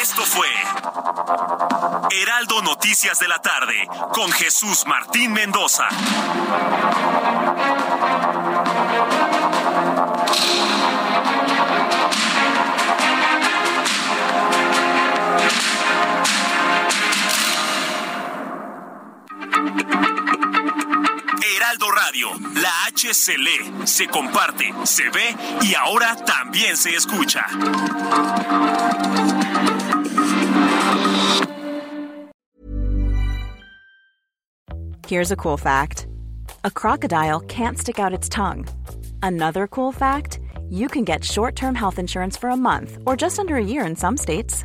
Speaker 15: Esto fue Heraldo Noticias de la tarde con Jesús Martín Mendoza. Heraldo Radio, la se comparte, se ve y ahora también se escucha.
Speaker 23: Here's a cool fact a crocodile can't stick out its tongue. Another cool fact you can get short term health insurance for a month or just under a year in some states.